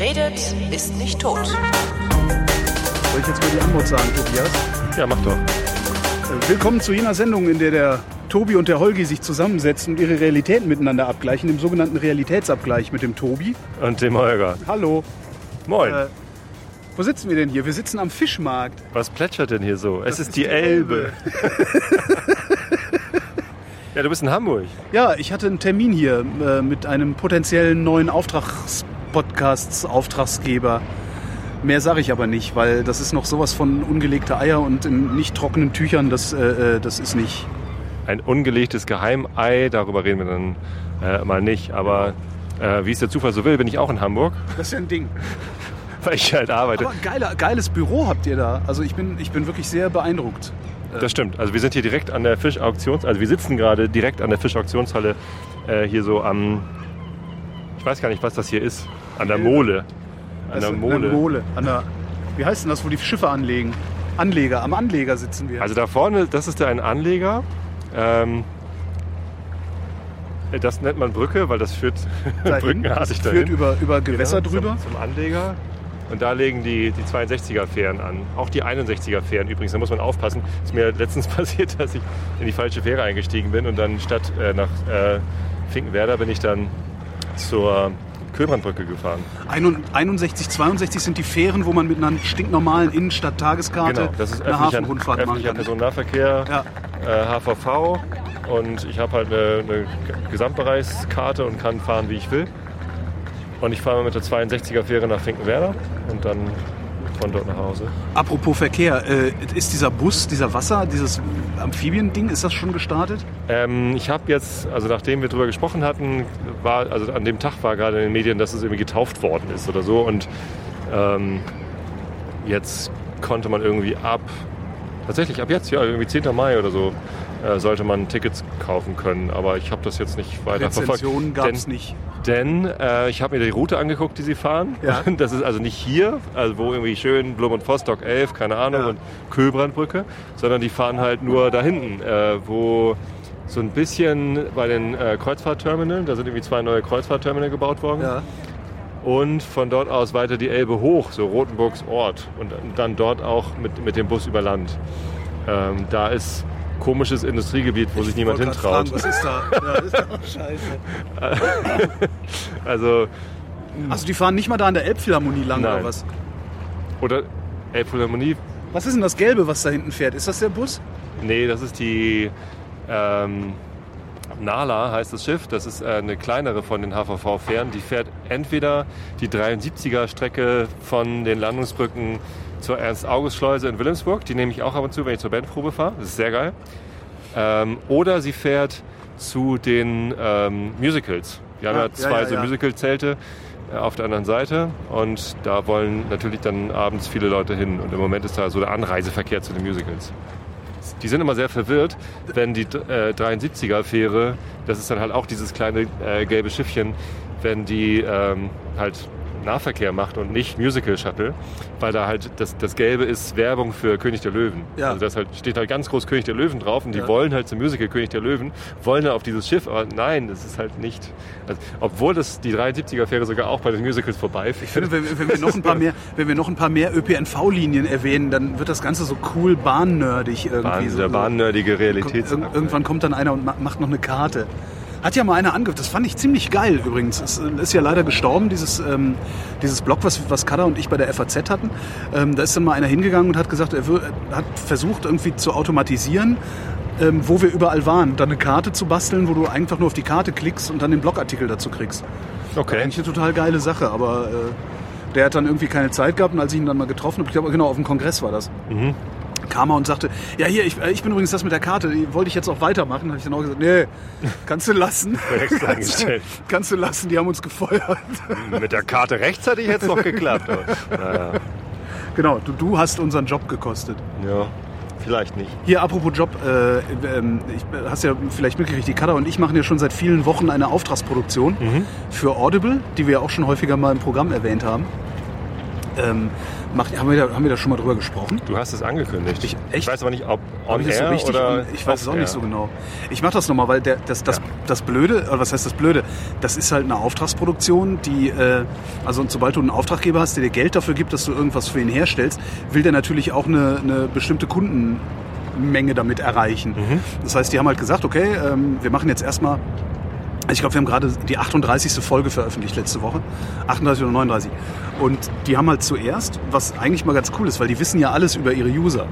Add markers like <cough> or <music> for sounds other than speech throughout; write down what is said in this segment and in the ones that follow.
Wer redet, ist nicht tot. Soll ich jetzt mal die Antwort sagen, Tobias? Ja, mach doch. Äh, Willkommen zu jener Sendung, in der der Tobi und der Holgi sich zusammensetzen und ihre Realitäten miteinander abgleichen, dem sogenannten Realitätsabgleich mit dem Tobi. Und dem Holger. Hallo. Moin. Äh, wo sitzen wir denn hier? Wir sitzen am Fischmarkt. Was plätschert denn hier so? Es Das ist, die Elbe. <laughs> ja, du bist in Hamburg. Ja, ich hatte einen Termin hier äh, mit einem potenziellen neuen Auftragspodcasts, Auftragsgeber. Mehr sage ich aber nicht, weil das ist noch sowas von ungelegte Eier und in nicht trockenen Tüchern. Das, äh, äh, das ist nicht. Ein ungelegtes Geheimei, darüber reden wir dann äh, mal nicht. Aber äh, wie es der Zufall so will, bin ich auch in Hamburg, Das ist ja ein Ding. <laughs> weil ich halt arbeite. Aber geiler, geiles Büro habt ihr da. Also ich bin, ich bin wirklich sehr beeindruckt. Das stimmt. Also wir sind hier direkt an der Fischauktions... Also wir sitzen gerade direkt an der Fischauktionshalle äh, hier so am... Ich weiß gar nicht, was das hier ist. An der Mole. An der Mole. Mole. An der, wie heißt denn das, wo die Schiffe anlegen? Anleger. Am Anleger sitzen wir. Also da vorne, das ist ein Anleger. Ähm, das nennt man Brücke, weil das führt <laughs> dahin. brückenartig das dahin. führt über, über Gewässer Genau, drüber. Zum, zum Anleger. Und da legen die, die 62er Fähren an. Auch die 61er Fähren übrigens. Da muss man aufpassen. Ist mir letztens <laughs> passiert, dass ich in die falsche Fähre eingestiegen bin und dann statt äh, nach äh, Finkenwerder bin ich dann zur Köbrandbrücke gefahren. 61, 62 sind die Fähren, wo man mit einer stinknormalen Innenstadt-Tageskarte Genau, das ist eine Hafenrundfahrt machen kann. Personennahverkehr, Ja. äh, HVV und ich habe halt eine, eine Gesamtbereichskarte und kann fahren, wie ich will. Und ich fahre mit der 62er Fähre nach Finkenwerder und dann von dort nach Hause. Apropos Verkehr, äh, ist dieser Bus, dieser Wasser, dieses Amphibien-Ding, ist das schon gestartet? Ähm, ich habe jetzt, also nachdem wir drüber gesprochen hatten, war, also an dem Tag war gerade in den Medien, dass es irgendwie getauft worden ist oder so. Und ähm, jetzt konnte man irgendwie ab, tatsächlich ab jetzt, ja, irgendwie 10. Mai oder so, äh, sollte man Tickets kaufen können. Aber ich habe das jetzt nicht weiter verfolgt. Rezensionen gab es Denn- nicht. Denn äh, ich habe mir die Route angeguckt, die sie fahren. Ja. <laughs> Das ist also nicht hier, also wo irgendwie schön Blum und Vostok 11, keine Ahnung, Ja. und Köbrandbrücke, sondern die fahren halt nur da hinten, äh, wo so ein bisschen bei den äh, Kreuzfahrtterminalen, da sind irgendwie zwei neue Kreuzfahrtterminal gebaut worden. Ja. Und von dort aus weiter die Elbe hoch, so Rotenburgs Ort. Und dann dort auch mit, mit dem Bus über Land. Ähm, da ist komisches Industriegebiet, wo sich niemand hintraut. fragen, was ist da? <laughs> Ja, das ist doch scheiße. Also, Also die fahren nicht mal da an der Elbphilharmonie lang Nein. oder was? oder Elbphilharmonie Was ist denn das Gelbe, was da hinten fährt? Ist das der Bus? Nee, das ist die ähm, Nala heißt das Schiff. Das ist äh, eine kleinere von den HVV-Fähren. Die fährt entweder die 73er-Strecke von den Landungsbrücken zur Ernst-August-Schleuse in Wilhelmsburg. Die nehme ich auch ab und zu, wenn ich zur Bandprobe fahre. Das ist sehr geil. Ähm, oder sie fährt zu den ähm, Musicals. Wir haben Ah, ja ja, zwei ja, so ja. Musical-Zelte äh, auf der anderen Seite und da wollen natürlich dann abends viele Leute hin und im Moment ist da so der Anreiseverkehr zu den Musicals. Die sind immer sehr verwirrt, wenn die äh, 73er-Fähre, das ist dann halt auch dieses kleine äh, gelbe Schiffchen, wenn die ähm, halt Nahverkehr macht und nicht Musical-Shuttle, weil da halt das, das Gelbe ist Werbung für König der Löwen. Ja. Also das halt, steht halt ganz groß König der Löwen drauf und die Ja. wollen halt zum Musical König der Löwen, wollen dann auf dieses Schiff, aber nein, das ist halt nicht. Also, obwohl das die 73er-Fähre sogar auch bei den Musicals vorbeifährt. Ich finde, wenn, wenn, wir noch ein paar mehr, wenn wir noch ein paar mehr ÖPNV-Linien erwähnen, dann wird das Ganze so cool bahnnerdig irgendwie. Bahn, so, der so. bahnnördige Realität. Irg irgendwann kommt dann einer und ma- macht noch eine Karte. Hat ja mal einer angegriffen. Das fand ich ziemlich geil übrigens. Es äh, ist ja leider gestorben, dieses, ähm, dieses Blog, was, was Kada und ich bei der FAZ hatten. Ähm, da ist dann mal einer hingegangen und hat gesagt, er wür- hat versucht irgendwie zu automatisieren, ähm, wo wir überall waren. Dann eine Karte zu basteln, wo du einfach nur auf die Karte klickst und dann den Blogartikel dazu kriegst. Okay. Eigentlich eine total geile Sache, aber äh, der hat dann irgendwie keine Zeit gehabt und als ich ihn dann mal getroffen habe, ich glaube genau auf dem Kongress war das, Mhm. Kam er und sagte, ja hier, ich, äh, ich bin übrigens das mit der Karte, die wollte ich jetzt auch weitermachen. habe ich dann auch gesagt, nee, kannst du lassen. <laughs> Kannst, <laughs> kannst du lassen, die haben uns gefeuert. Mit der Karte rechtzeitig hätte es noch geklappt. Naja, genau, du, du hast unseren Job gekostet. ja, vielleicht nicht. Hier, apropos Job, äh, ähm, ich, hast ja vielleicht mitgekriegt, die Kada und ich machen ja schon seit vielen Wochen eine Auftragsproduktion für Audible, die wir ja auch schon häufiger mal im Programm erwähnt haben. ähm, macht, haben, wir da, haben wir da schon mal drüber gesprochen? Du hast es angekündigt. Ich- echt? weiß aber nicht, ob on ich so air richtig? oder ich weiß es auch off nicht air. so genau. Ich mache das nochmal, weil der, das, das, Ja. das Blöde, oder was heißt das Blöde? Das ist halt eine Auftragsproduktion, die, äh, also und sobald du einen Auftraggeber hast, der dir Geld dafür gibt, dass du irgendwas für ihn herstellst, will der natürlich auch eine, eine bestimmte Kundenmenge damit erreichen. Mhm. Das heißt, die haben halt gesagt, okay, ähm, wir machen jetzt erstmal ich glaube, wir haben gerade die 38. Folge veröffentlicht letzte Woche. 38 oder 39. Und die haben halt zuerst, was eigentlich mal ganz cool ist, weil die wissen ja alles über ihre User,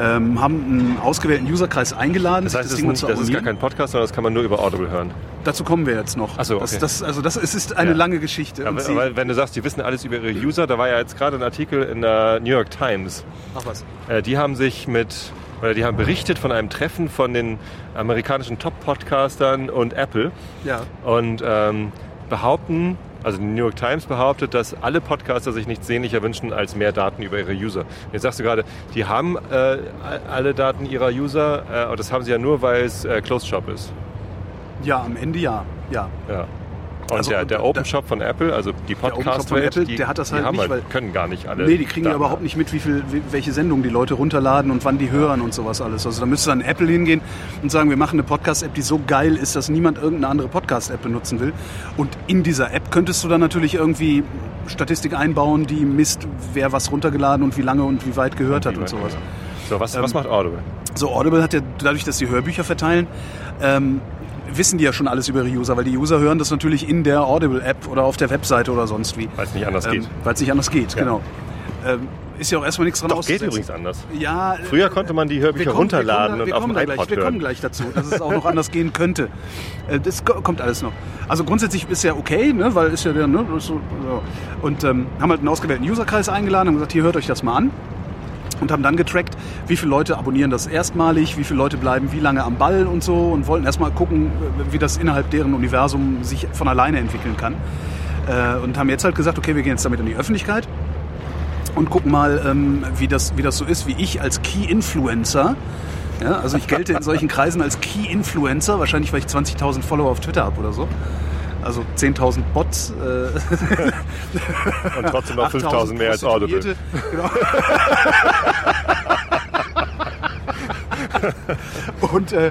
ähm, haben einen ausgewählten Userkreis eingeladen, Mhm. Das heißt, das, mal nicht, das ist gar kein Podcast, sondern das kann man nur über Audible hören. Dazu kommen wir jetzt noch. Ach so, das, okay. das, also das, es ist eine Ja. lange Geschichte. Sie- weil, wenn du sagst, die wissen alles über ihre User, da war ja jetzt gerade ein Artikel in der New York Times. Ach was. Äh, die haben sich mit, oder die haben berichtet von einem Treffen von den amerikanischen Top-Podcastern und Apple Ja. und ähm, behaupten, also die New York Times behauptet, dass alle Podcaster sich nichts sehnlicher wünschen als mehr Daten über ihre User. Jetzt sagst du gerade, die haben äh, alle Daten ihrer User, äh, aber das haben sie ja nur, weil es äh, Closed Shop ist. ja, am Ende ja. Ja. Ja. Und Also, der, der Open Shop von Apple, also die Podcast-Welt, die, der hat das halt nicht, weil- können gar nicht alle. Nee, die kriegen ja überhaupt nicht mit, wie viel, welche Sendungen die Leute runterladen und wann die hören und sowas alles. Also da müsste dann Apple hingehen und sagen, wir machen eine Podcast-App, die so geil ist, dass niemand irgendeine andere Podcast-App benutzen will. Und in dieser App könntest du dann natürlich irgendwie Statistik einbauen, die misst, wer was runtergeladen und wie lange und wie weit gehört hat Wie und sowas. So, was, Ähm, was macht Audible? So, Audible hat ja, dadurch, dass sie Hörbücher verteilen, ähm, wissen die ja schon alles über ihre User, weil die User hören das natürlich in der Audible-App oder auf der Webseite oder sonst wie. Weil es nicht anders Ähm, geht. Weil es nicht anders geht, Ja. genau. Ähm, ist ja auch erstmal nichts dran Doch, geht übrigens anders. Ja, äh, Früher konnte man die Hörbücher wir kommen- wir runterladen kommen da- und wir auf kommen dem da gleich, iPod Wir kommen gleich dazu, dass es auch noch anders gehen könnte. Äh, Das ko- kommt alles noch. Also grundsätzlich ist ja okay, ne, weil ist ja der, ne, so, so. und ähm, haben halt einen ausgewählten Userkreis eingeladen und gesagt, hier hört euch das mal an und haben dann getrackt, wie viele Leute abonnieren das erstmalig, wie viele Leute bleiben wie lange am Ball und so und wollten erstmal gucken, wie das innerhalb deren Universum sich von alleine entwickeln kann. Äh, und haben jetzt halt gesagt, okay, wir gehen jetzt damit in die Öffentlichkeit und gucken mal, ähm, wie, das, wie das so ist, wie ich als Key-Influencer, ja, also ich gelte in solchen Kreisen als Key-Influencer, wahrscheinlich weil ich 20.000 Follower auf Twitter habe oder so. Also 10.000 Bots. Äh, Und trotzdem noch 8000 5000 mehr als Audible. Genau. <laughs> und, äh,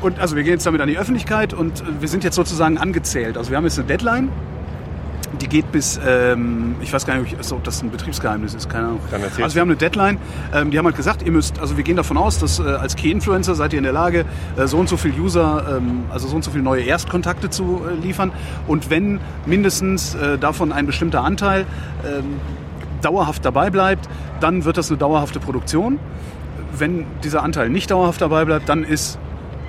und also wir gehen jetzt damit an die Öffentlichkeit und äh, wir sind jetzt sozusagen angezählt. Also wir haben jetzt eine Deadline, die geht bis, ähm, ich weiß gar nicht, ob ob das ein Betriebsgeheimnis ist, keine Ahnung. Also wir haben eine Deadline, ähm, die haben halt gesagt, ihr müsst, also wir gehen davon aus, dass äh, als Key-Influencer seid ihr in der Lage, äh, so und so viel User, ähm, also so und so viele neue Erstkontakte zu äh, liefern. Und wenn mindestens äh, davon ein bestimmter Anteil ähm, dauerhaft dabei bleibt, dann wird das eine dauerhafte Produktion. Wenn dieser Anteil nicht dauerhaft dabei bleibt, dann ist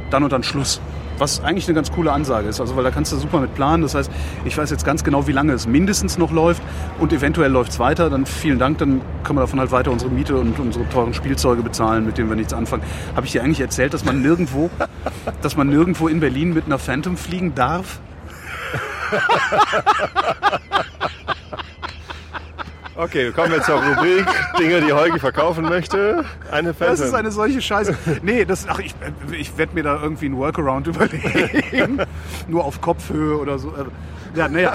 dann und dann Schluss. Was eigentlich eine ganz coole Ansage ist, also weil da kannst du super mit planen. Das heißt, ich weiß jetzt ganz genau, wie lange es mindestens noch läuft und eventuell läuft es weiter. Dann vielen Dank, dann können wir davon halt weiter unsere Miete und unsere teuren Spielzeuge bezahlen, mit denen wir nichts anfangen. Habe ich dir eigentlich erzählt, dass man nirgendwo, <laughs> dass man nirgendwo in Berlin mit einer Phantom fliegen darf? <laughs> Okay, kommen wir zur Rubrik Dinge, die Holgi verkaufen möchte. Eine Phantom. Das ist eine solche Scheiße. Nee, das, ach, ich, ich werde mir da irgendwie einen Workaround <laughs> überlegen. Nur auf Kopfhöhe oder so. Ja, naja.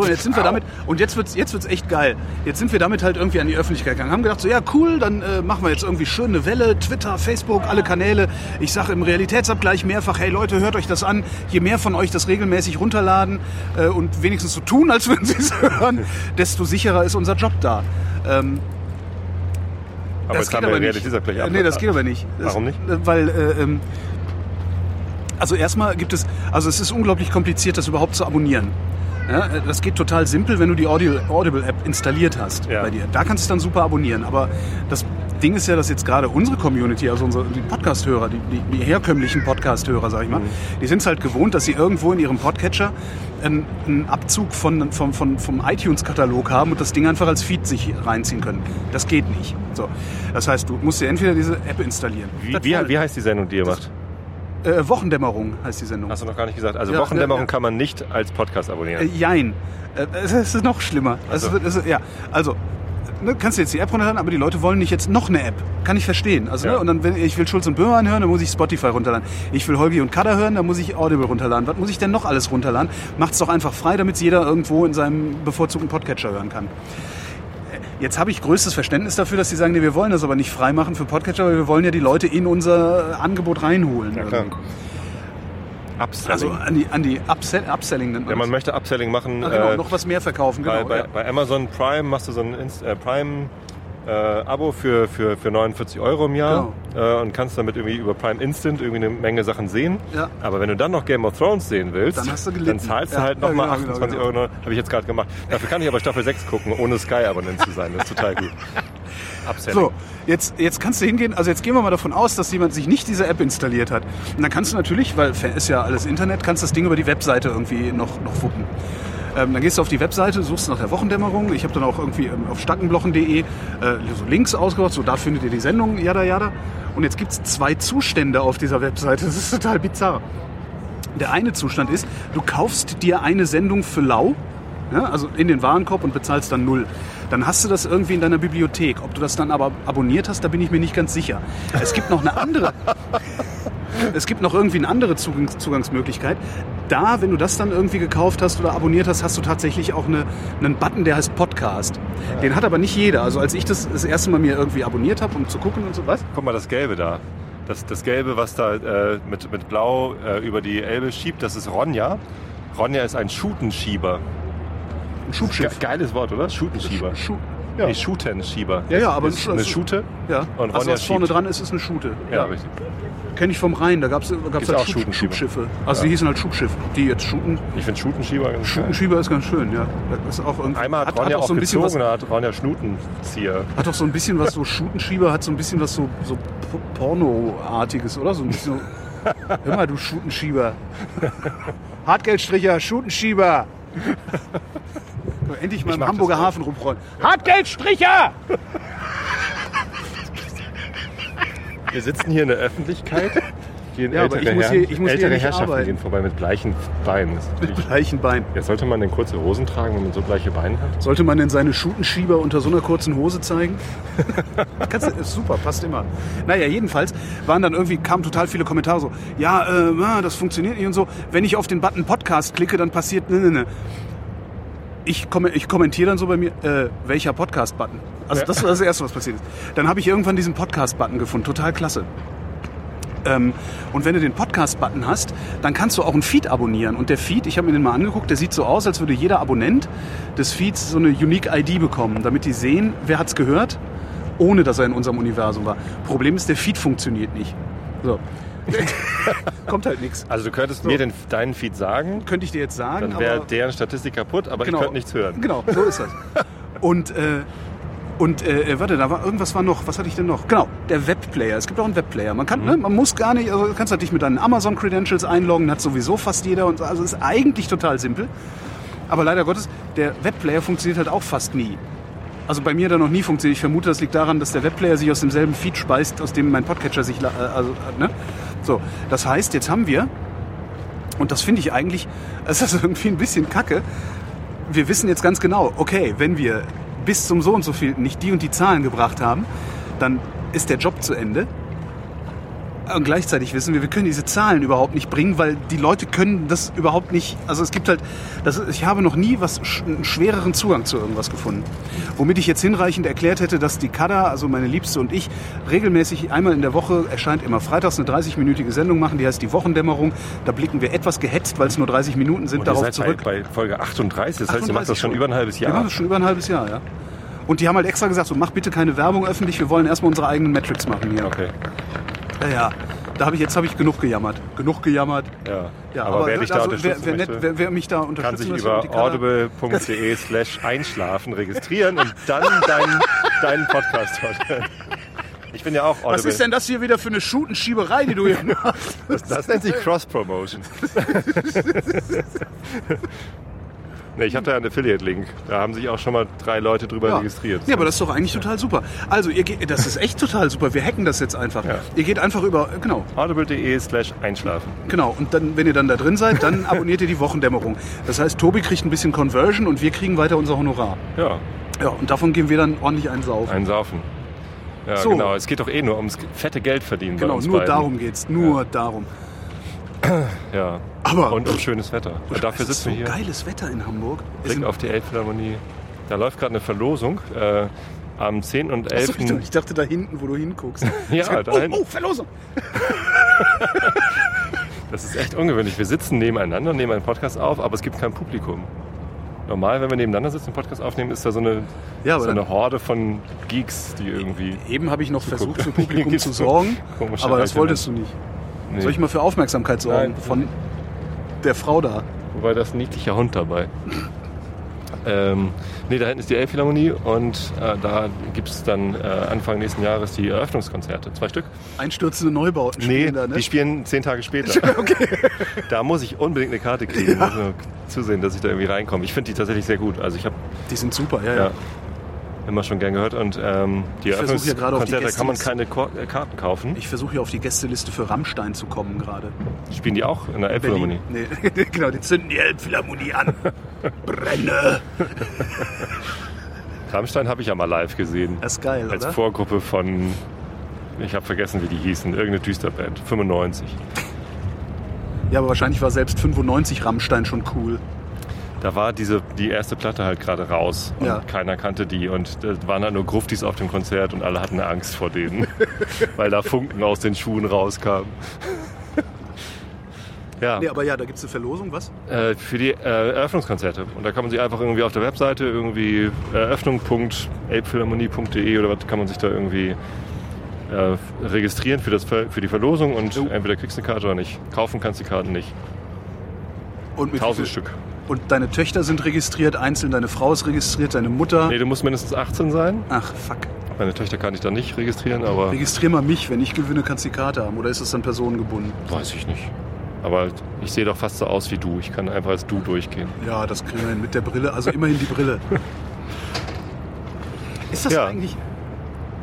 So, und jetzt sind wir damit, und jetzt wird's, jetzt wird's echt geil. Jetzt sind wir damit halt irgendwie an die Öffentlichkeit gegangen. Haben gedacht, so, ja, cool, dann äh, machen wir jetzt irgendwie schön eine Welle, Twitter, Facebook, alle Kanäle. Ich sage im Realitätsabgleich mehrfach, hey Leute, hört euch das an. Je mehr von euch das regelmäßig runterladen äh, und wenigstens so tun, als <laughs> würden sie es hören, desto sicherer ist unser Job da. Ähm, aber jetzt haben wir Realitätsabgleich ab. Nee, das geht aber nicht. Das, Warum nicht? äh, Weil, äh, ähm, also erstmal gibt es, also es ist unglaublich kompliziert, das überhaupt zu abonnieren. Ja, das geht total simpel, wenn du die Audible-App installiert hast Ja. bei dir. Da kannst du es dann super abonnieren. Aber das Ding ist ja, dass jetzt gerade unsere Community, also unsere die Podcast-Hörer, die, die, die herkömmlichen Podcast-Hörer, sag ich mal, die sind es halt gewohnt, dass sie irgendwo in ihrem Podcatcher einen, einen Abzug von, von, von, vom iTunes-Katalog haben und das Ding einfach als Feed sich reinziehen können. Das geht nicht. So. Das heißt, du musst dir entweder diese App installieren. Wie, wie, wie heißt die Sendung, die ihr macht? Äh, Wochendämmerung heißt die Sendung. Hast du noch gar nicht gesagt. Also Ja, Wochendämmerung ja, ja. kann man nicht als Podcast Äh, abonnieren. jein. Äh, es ist noch schlimmer. Es so. wird- es ja, also ne, kannst du jetzt die App runterladen, aber die Leute wollen nicht jetzt noch eine App. Kann ich verstehen. Also ne, und dann wenn ich will Schulz und Böhmer anhören, dann muss ich Spotify runterladen. Ich will Holgi und Kada hören, dann muss ich Audible runterladen. Was muss ich denn noch alles runterladen? Macht's doch einfach frei, damit jeder irgendwo in seinem bevorzugten Podcatcher hören kann. Jetzt habe ich größtes Verständnis dafür, dass sie sagen, nee, wir wollen das aber nicht freimachen für Podcatcher, weil wir wollen ja die Leute in unser Angebot reinholen. Ja, klar. Also Upselling. an die, an die Upsell, Upselling nennt ja, man man das. möchte Upselling machen. Ah, genau, äh, noch was mehr verkaufen, genau. bei, bei, ja. bei Amazon Prime machst du so ein Inst äh, Prime äh, Abo für, für, für 49 Euro im Jahr äh, und kannst damit irgendwie über Prime Instant irgendwie eine Menge Sachen sehen. Ja. Aber wenn du dann noch Game of Thrones sehen willst, Dann hast du gelitten. zahlst du Ja, halt ja, nochmal genau, genau, 28 genau. Euro. Habe ich jetzt gerade gemacht. Dafür kann ich aber Staffel 6 gucken, ohne Sky-Abonnent zu sein. Das ist total gut. <laughs> Upselling. So, jetzt, jetzt kannst du hingehen, also jetzt gehen wir mal davon aus, dass jemand sich nicht diese App installiert hat. Und dann kannst du natürlich, weil ist ja alles Internet, kannst das Ding über die Webseite irgendwie noch, noch wuppen. Ähm, dann gehst du auf die Webseite, suchst nach der Wochendämmerung. Ich habe dann auch irgendwie ähm, auf stackenblochen.de äh, so Links ausgebracht, so da findet ihr die Sendung, jada jada. Und jetzt gibt's zwei Zustände auf dieser Webseite. <laughs> Das ist total bizarr. Der eine Zustand ist, du kaufst dir eine Sendung für lau, ja, also in den Warenkorb und bezahlst dann null. Dann hast du das irgendwie in deiner Bibliothek. Ob du das dann aber abonniert hast, da bin ich mir nicht ganz sicher. Es gibt noch eine andere. <laughs> Es gibt noch irgendwie eine andere Zugangs Zugangsmöglichkeit. Da, wenn du das dann irgendwie gekauft hast oder abonniert hast, hast du tatsächlich auch eine, einen Button, der heißt Podcast. Den hat aber nicht jeder. Also als ich das das erste Mal mir irgendwie abonniert habe, um zu gucken und so was, Guck mal, das Gelbe da. Das, das Gelbe, was da äh, mit, mit Blau äh, über die Elbe schiebt, das ist Ronja. Ronja ist ein Schutenschieber. ein Schubschiff. Ge geiles Wort, oder? Schutenschieber. Schu Ja. ja. Nee, Schutenschieber. Ja, ja, aber ist eine Schute. ja. Und also Ronja was vorne schiebt. dran ist, ist eine Schute. Ja, richtig. Kenne ich vom Rhein, da gab es halt auch Schub, Schutenschieber. Schubschiffe. Also Ja. die hießen halt Schubschiffe. Die jetzt Schuten. Ich finde Schutenschieber ganz geil. Schutenschieber ist ganz schön, ja. Das ist auch Einmal hat, hat, Ronja auch so ein bisschen was, gezogen, da hat Ronja Schnutenzieher. hat auch so ein bisschen was so Schutenschieber, hat so ein bisschen was so, so Pornoartiges, oder? So ein bisschen so, <laughs> Hör mal, du Schutenschieber. Hartgeldstricher, Schutenschieber. <laughs> Endlich mal Ich im Hamburger. Hafen rumrollen. Hartgeldstricher! Wir sitzen hier in der Öffentlichkeit. Gehen Ja, aber ältere, ich hier- ich muss hier ältere Herrschaften arbeiten. gehen vorbei mit bleichen Beinen. Das ist natürlich- Gleichen Bein. Ja, sollte man denn kurze Hosen tragen, wenn man so bleiche Beine hat? Sollte man denn seine Schutenschieber unter so einer kurzen Hose zeigen? <laughs> Kannst du, ist super, passt immer. Naja, jedenfalls waren dann irgendwie, kamen total viele Kommentare so, ja, äh, na, das funktioniert nicht und so. Wenn ich auf den Button Podcast klicke, dann passiert, ne, ne, ne. Ich, komme, ich kommentiere dann so bei mir, äh, welcher Podcast-Button? Also Ja. das war das Erste, was passiert ist. Dann habe ich irgendwann diesen Podcast-Button gefunden, total klasse. Ähm, und wenn du den Podcast-Button hast, dann kannst du auch einen Feed abonnieren. Und der Feed, ich habe mir den mal angeguckt, der sieht so aus, als würde jeder Abonnent des Feeds so eine Unique ID bekommen, damit die sehen, wer hat's gehört, ohne dass er in unserem Universum war. Problem ist, der Feed funktioniert nicht. So. Kommt halt nichts. Also du könntest So. mir den, deinen Feed sagen, Könnte ich dir jetzt sagen, dann wäre deren Statistik kaputt, aber ich könnte nichts hören. Genau, so ist das. Und, äh, und äh, warte, da war irgendwas war noch, was hatte ich denn noch? Genau, der Webplayer. Es gibt auch einen Webplayer. Man kann, ne, man muss gar nicht, also du kannst halt dich mit deinen Amazon Credentials einloggen, hat sowieso fast jeder und so. also ist eigentlich total simpel. Aber leider Gottes, der Webplayer funktioniert halt auch fast nie. Also bei mir er noch nie funktioniert. Ich vermute, das liegt daran, dass der Webplayer sich aus demselben Feed speist, aus dem mein Podcatcher sich, äh, also, äh, ne? So, das heißt, jetzt haben wir, und das finde ich eigentlich, <laughs> es ist irgendwie ein bisschen kacke, wir wissen jetzt ganz genau, okay, wenn wir bis zum so und so viel nicht die und die Zahlen gebracht haben, dann ist der Job zu Ende. Und gleichzeitig wissen wir, wir können diese Zahlen überhaupt nicht bringen, weil die Leute können das überhaupt nicht. Also es gibt halt, das, ich habe noch nie was einen schwereren Zugang zu irgendwas gefunden. Womit ich jetzt hinreichend erklärt hätte, dass die Kada, also meine Liebste und ich, regelmäßig einmal in der Woche erscheint immer freitags eine 30-minütige Sendung machen, die heißt die Wochendämmerung. Da blicken wir etwas gehetzt, weil es nur 30 Minuten sind, Und darauf seid zurück. Bei, bei Folge 38, das heißt, ihr macht 38 das schon über ein halbes Wir machen Jahr. das schon über ein halbes Jahr, ja. Und die haben halt extra gesagt, so mach bitte keine Werbung öffentlich, wir wollen erstmal unsere eigenen Metrics machen hier. Okay, Ja, ja. Da habe ich jetzt habe ich genug gejammert. Genug gejammert. ja. Ja, aber, wer dich da also, wer, unterstützen wer, möchte, wer, wer mich da kann unterstützen sich möchte, über kann- audible.de <laughs> slash einschlafen registrieren und dann deinen, deinen Podcast hören. Ich bin ja auch Audible. Was ist denn das hier wieder für eine Schutenschieberei, die du hier machst? <laughs> Das, das nennt sich Cross-Promotion. <laughs> nee, ich habe da einen Affiliate-Link. Da haben sich auch schon mal drei Leute drüber registriert. Ja, aber das ist doch eigentlich total super. Also, ihr geht, das ist echt total super. Wir hacken das jetzt einfach. Ja. Ihr geht einfach über, genau, Audible.de slash einschlafen. genau. Und dann, wenn ihr dann da drin seid, dann abonniert ihr die Wochendämmerung. Das heißt, Tobi kriegt ein bisschen Conversion und wir kriegen weiter unser Honorar. Ja, Ja, und davon gehen wir dann ordentlich einen saufen. ein Saufen. Ja, So. genau. Es geht doch eh nur ums fette Geld verdienen Genau, nur beiden. darum geht's. Nur darum. <clears throat> Ja. Aber- Und um schönes Wetter. Und dafür sitzen so wir hier. geiles Wetter in Hamburg. Blick sind- auf die Elbphilharmonie. Da läuft gerade eine Verlosung. Äh, am 10. und 11. Achso, ich, dachte- da hinten, wo du hinguckst. <laughs> Ja, da oh, oh, Verlosung. <laughs> Das ist echt ungewöhnlich. Wir sitzen nebeneinander nehmen einen Podcast auf, aber es gibt kein Publikum. Normal, wenn wir nebeneinander sitzen und einen Podcast aufnehmen, ist da so eine, Ja, so eine Horde von Geeks, die irgendwie. Eben habe ich noch versucht, für Publikum <laughs> zu so sorgen, aber das wolltest du nicht. Nee. Soll ich mal für Aufmerksamkeit sorgen Nein. von der Frau da? Wobei da ist ein niedlicher Hund dabei. Ähm, nee, da hinten ist die Elbphilharmonie und äh, da gibt es dann äh, Anfang nächsten Jahres die Eröffnungskonzerte. Zwei Stück. Einstürzende Neubauten Nee, spielen da, ne? die spielen zehn Tage später. <laughs> Da muss ich unbedingt eine Karte kriegen. Muss nur zusehen, dass ich da irgendwie reinkomme. Ich finde die tatsächlich sehr gut. Also ich habe Die sind super, ja, ja. ja. Immer schon gern gehört. Und ähm, die Ich versuche hier gerade auf die Eröffnungskonzerte kann man keine Ko äh, Karten kaufen. Ich versuche hier auf die Gästeliste für Rammstein zu kommen gerade. Spielen die auch in der Elbphilharmonie? Nee, <laughs> genau, die zünden die Elbphilharmonie an. <laughs> Brenne. <laughs> Rammstein habe ich ja mal live gesehen. Das ist geil, Als oder? Vorgruppe von, ich habe vergessen, wie die hießen, irgendeine Düsterband, 95. Ja, aber wahrscheinlich war selbst 95 Rammstein schon cool. Da war diese, die erste Platte halt gerade raus und Ja. keiner kannte die und da waren halt nur Gruftis auf dem Konzert und alle hatten Angst vor denen, <laughs> weil da Funken aus den Schuhen rauskamen. <laughs> ja, Nee, aber ja, da gibt es eine Verlosung, was? äh, für die äh, Eröffnungskonzerte. Und da kann man sich einfach irgendwie auf der Webseite irgendwie eröffnung.elbphilharmonie.de oder was kann man sich da irgendwie äh, registrieren für, das, für die Verlosung und Jo. entweder kriegst du eine Karte oder nicht. Kaufen kannst du die Karten nicht. Und mit Tausend Stück. Und deine Töchter sind registriert, einzeln, deine Frau ist registriert, deine Mutter. Nee, du musst mindestens 18 sein. Ach, fuck. Meine Töchter kann ich da nicht registrieren, aber Registrier mal mich, wenn ich gewinne, kannst du die Karte haben. Oder ist es dann personengebunden? weiß ich nicht. Aber ich sehe doch fast so aus wie du. Ich kann einfach als du durchgehen. Ja, das kriegen wir hin mit der Brille. Also immerhin die Brille. <laughs> Ist das Ja. eigentlich...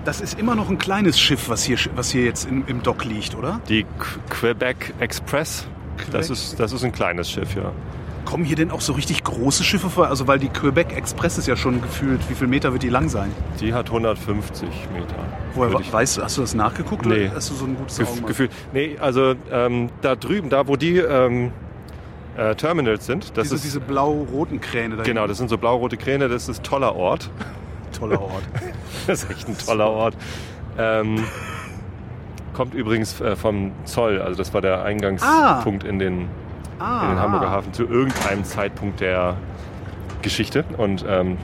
Das ist immer noch ein kleines Schiff, was hier, was hier jetzt im, im Dock liegt, oder? Die Qu- Quebec Express, das Quebec? ist, das ist ein kleines Schiff, ja. Kommen hier denn auch so richtig große Schiffe vor? Also weil die Quebec Express ist ja schon gefühlt, wie viel Meter wird die lang sein? Die hat 150 Meter. Woher weißt du, hast du das nachgeguckt Nee. oder hast du so ein gutes Gef Augenmaß? Gefühl. Nee, also ähm, da drüben, da wo die ähm, äh, Terminals sind, das diese, ist diese blau-roten Kräne da genau, das sind so blau-rote Kräne, das ist toller Ort. <laughs> toller Ort. <laughs> Das ist echt ein toller Ort. Ähm, kommt übrigens äh, vom Zoll, also das war der Eingangspunkt in den Ah, in den Hamburger Hafen zu irgendeinem Zeitpunkt der Geschichte. Und ähm,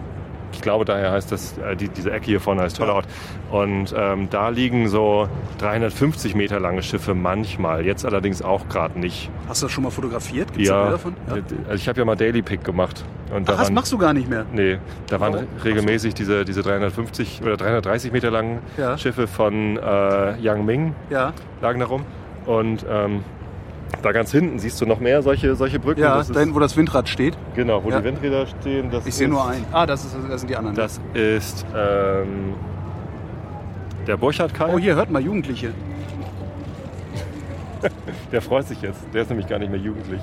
ich glaube, daher heißt das, äh, die, diese Ecke hier vorne heißt toller Ja. Ort. Und ähm, da liegen so 350 Meter lange Schiffe manchmal. Jetzt allerdings auch gerade nicht. Hast du das schon mal fotografiert? Gibt's da Ja, Bilder davon? Ja. Also ich habe ja mal Daily Pick gemacht. Und da Ach, das machst du gar nicht mehr. Nee, da waren Warum? regelmäßig diese, diese 350 oder 330 Meter langen Ja. Schiffe von äh, Yang Ming Ja, lagen da rum. Und ähm, da ganz hinten siehst du noch mehr solche, solche Brücken. ja Das ist- da hinten, wo das Windrad steht. Genau, wo Ja. die Windräder stehen. Das Ich sehe ist- nur einen. Ah, das, ist, das sind die anderen. Das ist ähm, der Burchard-Kai. oh, hier, hört mal, Jugendliche. <laughs> Der freut sich jetzt. Der ist nämlich gar nicht mehr jugendlich.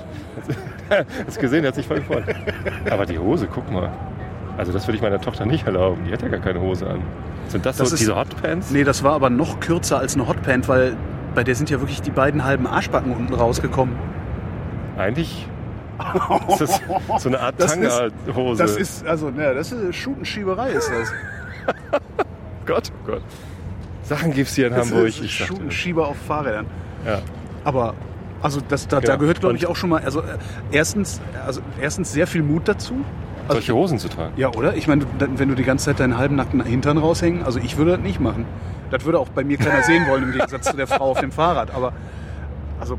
<laughs> Hast du gesehen, der hat sich voll gefreut. <laughs> Aber die Hose, guck mal. Also das würde ich meiner Tochter nicht erlauben. Die hat ja gar keine Hose an. Sind das, Das so ist- diese Hotpants? Nee, das war aber noch kürzer als eine Hotpant, weil bei der sind ja wirklich die beiden halben Arschbacken unten rausgekommen. Eigentlich ist das so eine Art <laughs> Tanga-Hose. Das ist, also, ne, das ist Schutenschieberei, ist das. <laughs> Gott, oh Gott. Sachen gibt's hier in Das Hamburg. ist Ich Schutenschieber auf Fahrrädern. ja. Aber, also, das, da, da Genau. gehört, glaube ich, auch schon mal, also, äh, erstens, also, erstens sehr viel Mut dazu. Also, Solche Hosen zu tragen. Ja, oder? Ich meine, wenn du die ganze Zeit deinen halben nackten Hintern raushängen, also ich würde das nicht machen. Das würde auch bei mir keiner sehen wollen, im Gegensatz zu der Frau auf dem Fahrrad. Aber, also,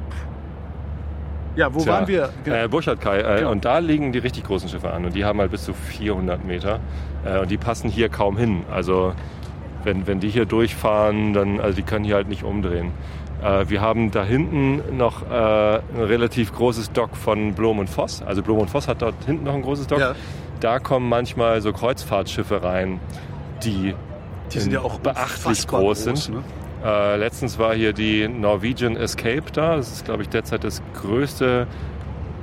ja, wo Tja, waren wir? Äh, Burchard-Kai. Äh, Genau. Und da liegen die richtig großen Schiffe an. Und die haben halt bis zu 400 Meter. Äh, und die passen hier kaum hin. Also wenn, wenn die hier durchfahren, dann, also die können hier halt nicht umdrehen. Äh, wir haben da hinten noch äh, ein relativ großes Dock von Blom und Voss. Also Blom und Voss hat dort hinten noch ein großes Dock. Ja. Da kommen manchmal so Kreuzfahrtschiffe rein, die, Die sind ja auch beachtlich groß sind. ne? Äh, letztens war hier die Norwegian Escape da. Das ist, glaube ich, derzeit das größte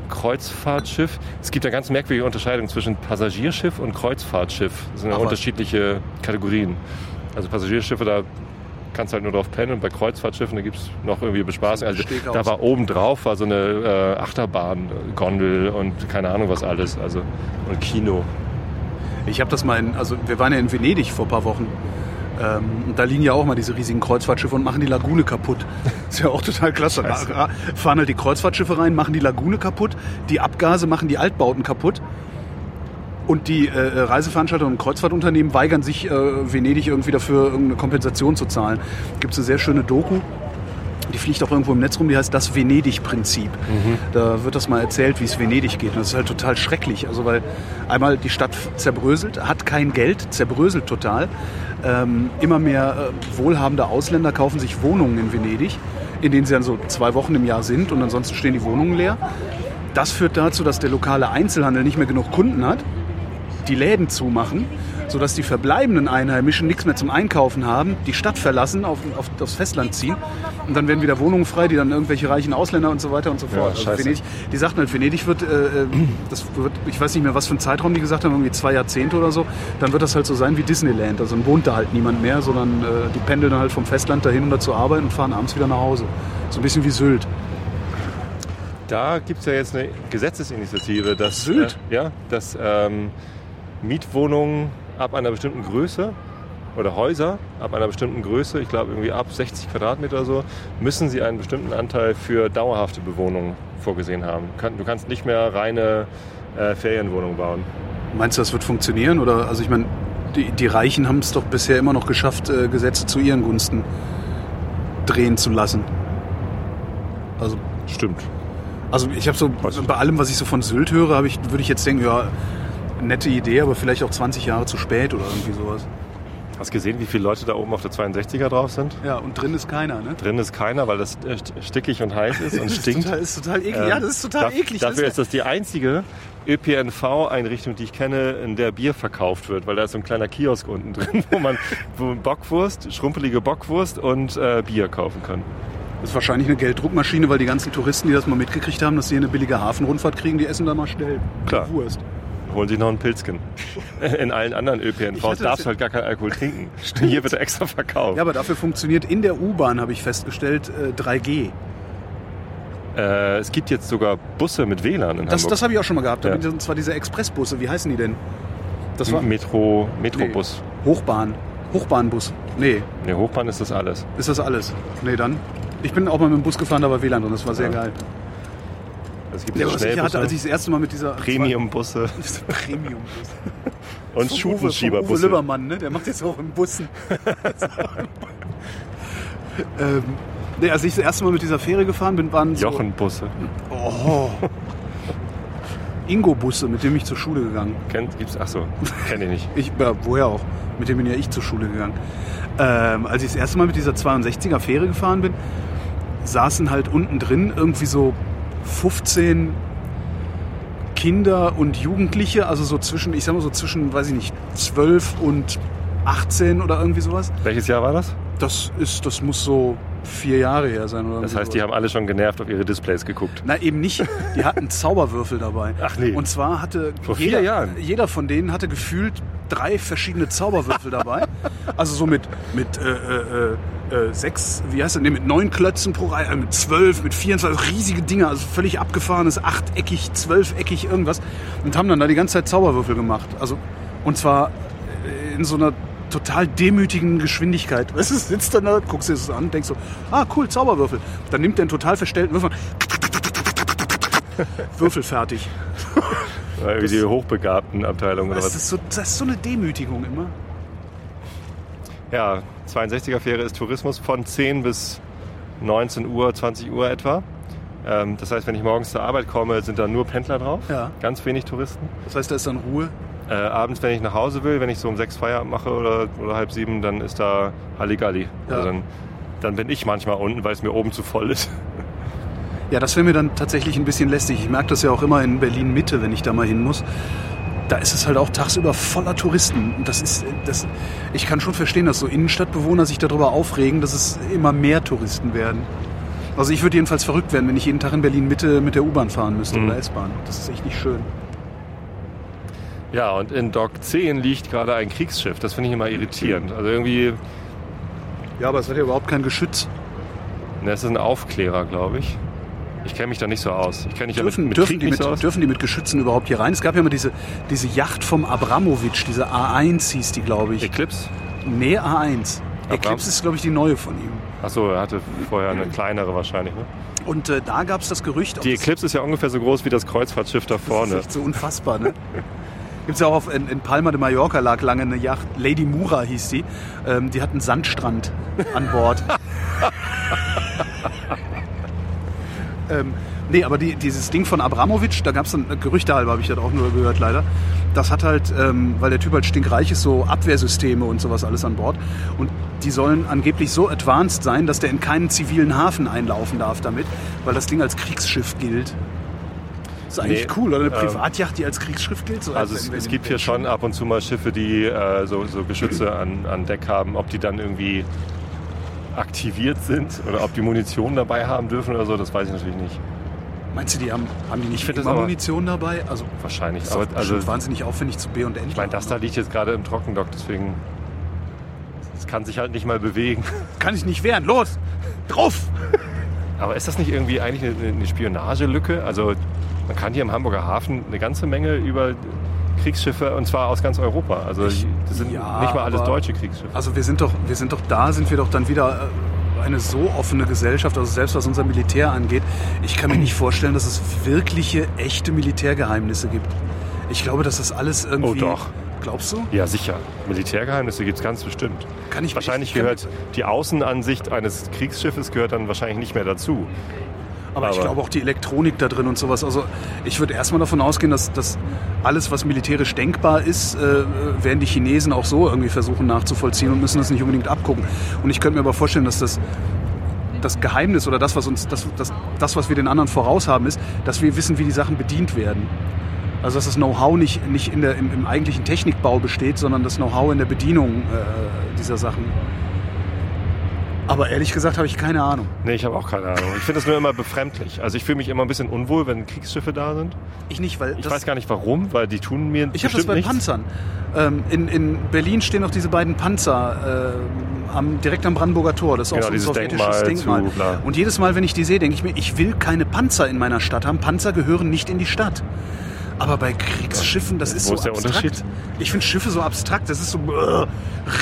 Kreuzfahrtschiff. Es gibt eine ganz merkwürdige Unterscheidung zwischen Passagierschiff und Kreuzfahrtschiff. Das sind ja unterschiedliche Kategorien. Also Passagierschiffe, da kannst halt nur drauf pennen und bei Kreuzfahrtschiffen, da gibt es noch irgendwie Bespaßung. Also da war oben drauf war so eine äh, Achterbahn, Gondel und keine Ahnung was alles. Also und Kino. Ich habe das mal in, also wir waren ja in Venedig vor ein paar Wochen. Ähm, und da liegen ja auch mal diese riesigen Kreuzfahrtschiffe und machen die Lagune kaputt. <laughs> ist ja auch total klasse. Da fahren halt die Kreuzfahrtschiffe rein, machen die Lagune kaputt, die Abgase machen die Altbauten kaputt. Und die äh, Reiseveranstalter und Kreuzfahrtunternehmen weigern sich, äh, Venedig irgendwie dafür irgendeine Kompensation zu zahlen. Gibt es eine sehr schöne Doku, die fliegt auch irgendwo im Netz rum, die heißt das Venedig-Prinzip. Da wird das mal erzählt, wie es Venedig geht. Und das ist halt total schrecklich. Also weil einmal die Stadt zerbröselt, hat kein Geld, zerbröselt total. Ähm, immer mehr äh, wohlhabende Ausländer kaufen sich Wohnungen in Venedig, in denen sie dann so zwei Wochen im Jahr sind und ansonsten stehen die Wohnungen leer. Das führt dazu, dass der lokale Einzelhandel nicht mehr genug Kunden hat, die Läden zumachen, sodass die verbleibenden Einheimischen nichts mehr zum Einkaufen haben, die Stadt verlassen, auf, auf, aufs Festland ziehen und dann werden wieder Wohnungen frei, die dann irgendwelche reichen Ausländer und so weiter und so fort. Also scheiße. Venedig, die sagten halt, Venedig wird, äh, äh, das wird, ich weiß nicht mehr, was für ein Zeitraum die gesagt haben, irgendwie zwei Jahrzehnte oder so, dann wird das halt so sein wie Disneyland. Also dann wohnt da halt niemand mehr, sondern äh, die pendeln dann halt vom Festland dahin, um da zu arbeiten und fahren abends wieder nach Hause. So ein bisschen wie Sylt. Da gibt es ja jetzt eine Gesetzesinitiative, dass, Sylt? Äh, ja, dass ähm, Mietwohnungen ab einer bestimmten Größe oder Häuser ab einer bestimmten Größe, ich glaube irgendwie ab 60 Quadratmeter oder so, müssen sie einen bestimmten Anteil für dauerhafte Bewohnung vorgesehen haben. Du kannst nicht mehr reine äh, Ferienwohnungen bauen. Meinst du, das wird funktionieren? Oder, also ich meine, die, die Reichen haben es doch bisher immer noch geschafft, äh, Gesetze zu ihren Gunsten drehen zu lassen. Also, Stimmt. also ich habe so, bei allem, was ich so von Sylt höre, ich, würde ich jetzt denken, ja, nette Idee, aber vielleicht auch 20 Jahre zu spät oder irgendwie sowas. Hast gesehen, wie viele Leute da oben auf der 62er drauf sind? Ja, und drin ist keiner, ne? Drin ist keiner, weil das äh, st- stickig und heiß ist und <laughs> Das ist stinkt. total, ist total eklig. Ähm, ja, das ist total da- eklig. Dafür ist das die einzige ÖPNV-Einrichtung, die ich kenne, in der Bier verkauft wird, weil da ist so ein kleiner Kiosk unten drin, <laughs> wo man wo Bockwurst, schrumpelige Bockwurst und äh, Bier kaufen kann. Das ist wahrscheinlich eine Gelddruckmaschine, weil die ganzen Touristen, die das mal mitgekriegt haben, dass sie eine billige Hafenrundfahrt kriegen, die essen dann mal schnell Klar. Wurst. Holen sich noch einen Pilzken. <laughs> In allen anderen ÖPNVs darfst du halt gar keinen Alkohol trinken. <laughs> <laughs> Hier wird er extra verkauft. Ja, aber dafür funktioniert in der U-Bahn, habe ich festgestellt, äh, 3G. Äh, es gibt jetzt sogar Busse mit WLAN in Das, Hamburg. das habe ich auch schon mal gehabt. Ja. Und zwar diese Expressbusse, wie heißen die denn? Das war Metro, Metrobus. Hochbahn. Hochbahnbus. Nee, Nee, Hochbahn ist das alles. ist das alles? Nee, dann. Ich bin auch mal mit dem Bus gefahren, da war WLAN drin, das war sehr Ja. geil. Es gibt Ja, was ich hatte, als ich das erste Mal mit dieser Premiumbusse <laughs> Diese Premium-Bus. <laughs> und Uwe Schubensschieberbusse. Lübbermann, ne? Der macht jetzt auch in Bussen. <laughs> ähm, nee, als ich das erste Mal mit dieser Fähre gefahren bin, waren so Jochenbusse. Oh. Ingo-Busse, mit dem ich zur Schule gegangen. Kennt, gibt's? Ach so, kenne ich nicht. Ich, ja, woher auch? Mit dem bin ja ich zur Schule gegangen. Ähm, als ich das erste Mal mit dieser 62er Fähre gefahren bin, saßen halt unten drin irgendwie so 15 Kinder und Jugendliche, also so zwischen, ich sag mal so zwischen, weiß ich nicht, 12 und 18 oder irgendwie sowas. Welches Jahr war das? Das ist, das muss so vier Jahre her sein oder Das heißt, die haben alle schon genervt auf ihre Displays geguckt. Na, eben nicht. Die hatten <laughs> Zauberwürfel dabei. Ach nee. Und zwar hatte Vor jeder, vier Jahren? jeder von denen hatte gefühlt drei verschiedene Zauberwürfel dabei. <laughs> Also so mit, mit äh, äh, äh, sechs, wie heißt das, nee, mit neun Klötzen pro Reihe, äh, mit zwölf, mit 24, riesige Dinger, also völlig abgefahrenes, achteckig, zwölfeckig, irgendwas. Und haben dann da die ganze Zeit Zauberwürfel gemacht. Also, und zwar äh, in so einer total demütigen Geschwindigkeit. <laughs> Weißt du, sitzt dann da, guckst dir das an, denkst so, ah cool, Zauberwürfel. Dann nimmt der einen total verstellten Würfel, <laughs> Würfel fertig. <laughs> Wie die hochbegabten Abteilungen oder Das was. ist, so, das ist so eine Demütigung immer. Ja, 62er Fähre ist Tourismus von 10 bis 19 Uhr, 20 Uhr etwa. Ähm, das heißt, wenn ich morgens zur Arbeit komme, sind da nur Pendler drauf. Ja. Ganz wenig Touristen. Das heißt, da ist dann Ruhe. Äh, abends, wenn ich nach Hause will, wenn ich so um sechs Feierabend mache oder, oder halb sieben, dann ist da Halligalli. Ja. Also dann, dann bin ich manchmal unten, weil es mir oben zu voll ist. Ja, das wäre mir dann tatsächlich ein bisschen lästig. Ich merke das ja auch immer in Berlin Mitte, wenn ich da mal hin muss. Da ist es halt auch tagsüber voller Touristen. Und das ist, das, ich kann schon verstehen, dass so Innenstadtbewohner sich darüber aufregen, dass es immer mehr Touristen werden. Also ich würde jedenfalls verrückt werden, wenn ich jeden Tag in Berlin Mitte mit der U-Bahn fahren müsste Mhm. oder S-Bahn. Das ist echt nicht schön. Ja, und in Dock 10 liegt gerade ein Kriegsschiff. Das finde ich immer irritierend. Also irgendwie, Ja, aber es hat ja überhaupt kein Geschütz. es ist ein Aufklärer, glaube ich. Ich kenne mich da nicht so aus. Ich kenne mich ja Dürfen, mit, mit dürfen, die mit, so dürfen die mit Geschützen überhaupt hier rein? Es gab ja immer diese, diese Yacht vom Abramowitsch, diese A1 hieß die, glaube ich. Eclipse? Nee, A1. Abram- Eclipse ist, glaube ich, die neue von ihm. Achso, er hatte vorher eine kleinere wahrscheinlich. Ne? Und äh, da gab es das Gerücht, Die das- Eclipse ist ja ungefähr so groß wie das Kreuzfahrtschiff da Das vorne. ist echt so unfassbar, ne? <laughs> Gibt's ja auch auf, in, in Palma de Mallorca lag lange eine Yacht, Lady Mura hieß die. Ähm, die hat einen Sandstrand an Bord. <laughs> ähm, nee, aber die, dieses Ding von Abramowitsch, da gab's dann äh, Gerüchte halber, habe ich das auch nur gehört leider. Das hat halt, ähm, weil der Typ halt stinkreich ist, so Abwehrsysteme und sowas alles an Bord. Und die sollen angeblich so advanced sein, dass der in keinen zivilen Hafen einlaufen darf damit, weil das Ding als Kriegsschiff gilt. ist eigentlich Nee, cool, oder? Eine ähm, Privatjacht, die als Kriegsschiff gilt? So Also als es, es gibt hier schon ab und zu mal Schiffe, die äh, so, so Geschütze an, an Deck haben. Ob die dann irgendwie aktiviert sind oder ob die Munition dabei haben dürfen oder so, das weiß ich natürlich nicht. Meinst du, die haben, haben die nicht das aber- Munition dabei? Also, Wahrscheinlich. ist Aber also, wahnsinnig aufwendig zu B und N. ich meine, das da liegt jetzt gerade im Trockendock, deswegen es kann sich halt nicht mal bewegen. Kann ich nicht wehren. Los! Drauf! <laughs> Aber ist das nicht irgendwie eigentlich eine, eine Spionagelücke? Also man kann hier im Hamburger Hafen eine ganze Menge über Kriegsschiffe und zwar aus ganz Europa. Also Ich- das sind ja, nicht mal alles aber- deutsche Kriegsschiffe. Also wir sind doch, wir sind doch da, sind wir doch dann wieder äh, eine so offene Gesellschaft, also selbst was unser Militär angeht. Ich kann mir nicht vorstellen, dass es wirkliche, echte Militärgeheimnisse gibt. Ich glaube, dass das alles irgendwie... Oh, doch. Glaubst du? Ja, sicher. Militärgeheimnisse gibt es ganz bestimmt. Kann ich Wahrscheinlich ich kann- gehört die Außenansicht eines Kriegsschiffes gehört dann wahrscheinlich nicht mehr dazu. Aber, ich Aber- glaube auch die Elektronik da drin und sowas. Also ich würde erstmal davon ausgehen, dass, dass alles, was militärisch denkbar ist, äh, werden die Chinesen auch so irgendwie versuchen nachzuvollziehen und müssen das nicht unbedingt abgucken. Und ich könnte mir aber vorstellen, dass das das Geheimnis oder das, was uns, das, das, das, was wir den anderen voraus haben, ist, dass wir wissen, wie die Sachen bedient werden. Also dass das Know-how nicht, nicht in der, im, im eigentlichen Technikbau besteht, sondern das Know-how in der Bedienung äh, dieser Sachen. Aber ehrlich gesagt habe ich keine Ahnung. Nee, ich habe auch keine Ahnung. Ich finde das nur immer befremdlich. Also ich fühle mich immer ein bisschen unwohl, wenn Kriegsschiffe da sind. Ich nicht, weil Ich weiß gar nicht warum, weil die tun mir Ich habe das bei nichts. Panzern. Ähm, in, in Berlin stehen noch diese beiden Panzer ähm, am, direkt am Brandenburger Tor. Das ist Genau, auch so ein sowjetisches Denkmal Denkmal. Und jedes Mal, wenn ich die sehe, denke ich mir, ich will keine Panzer in meiner Stadt haben. Panzer gehören nicht in die Stadt. Aber bei Kriegsschiffen, das ist Wo so ist der abstrakt. Unterschied? Ich finde Schiffe so abstrakt. Das ist so äh,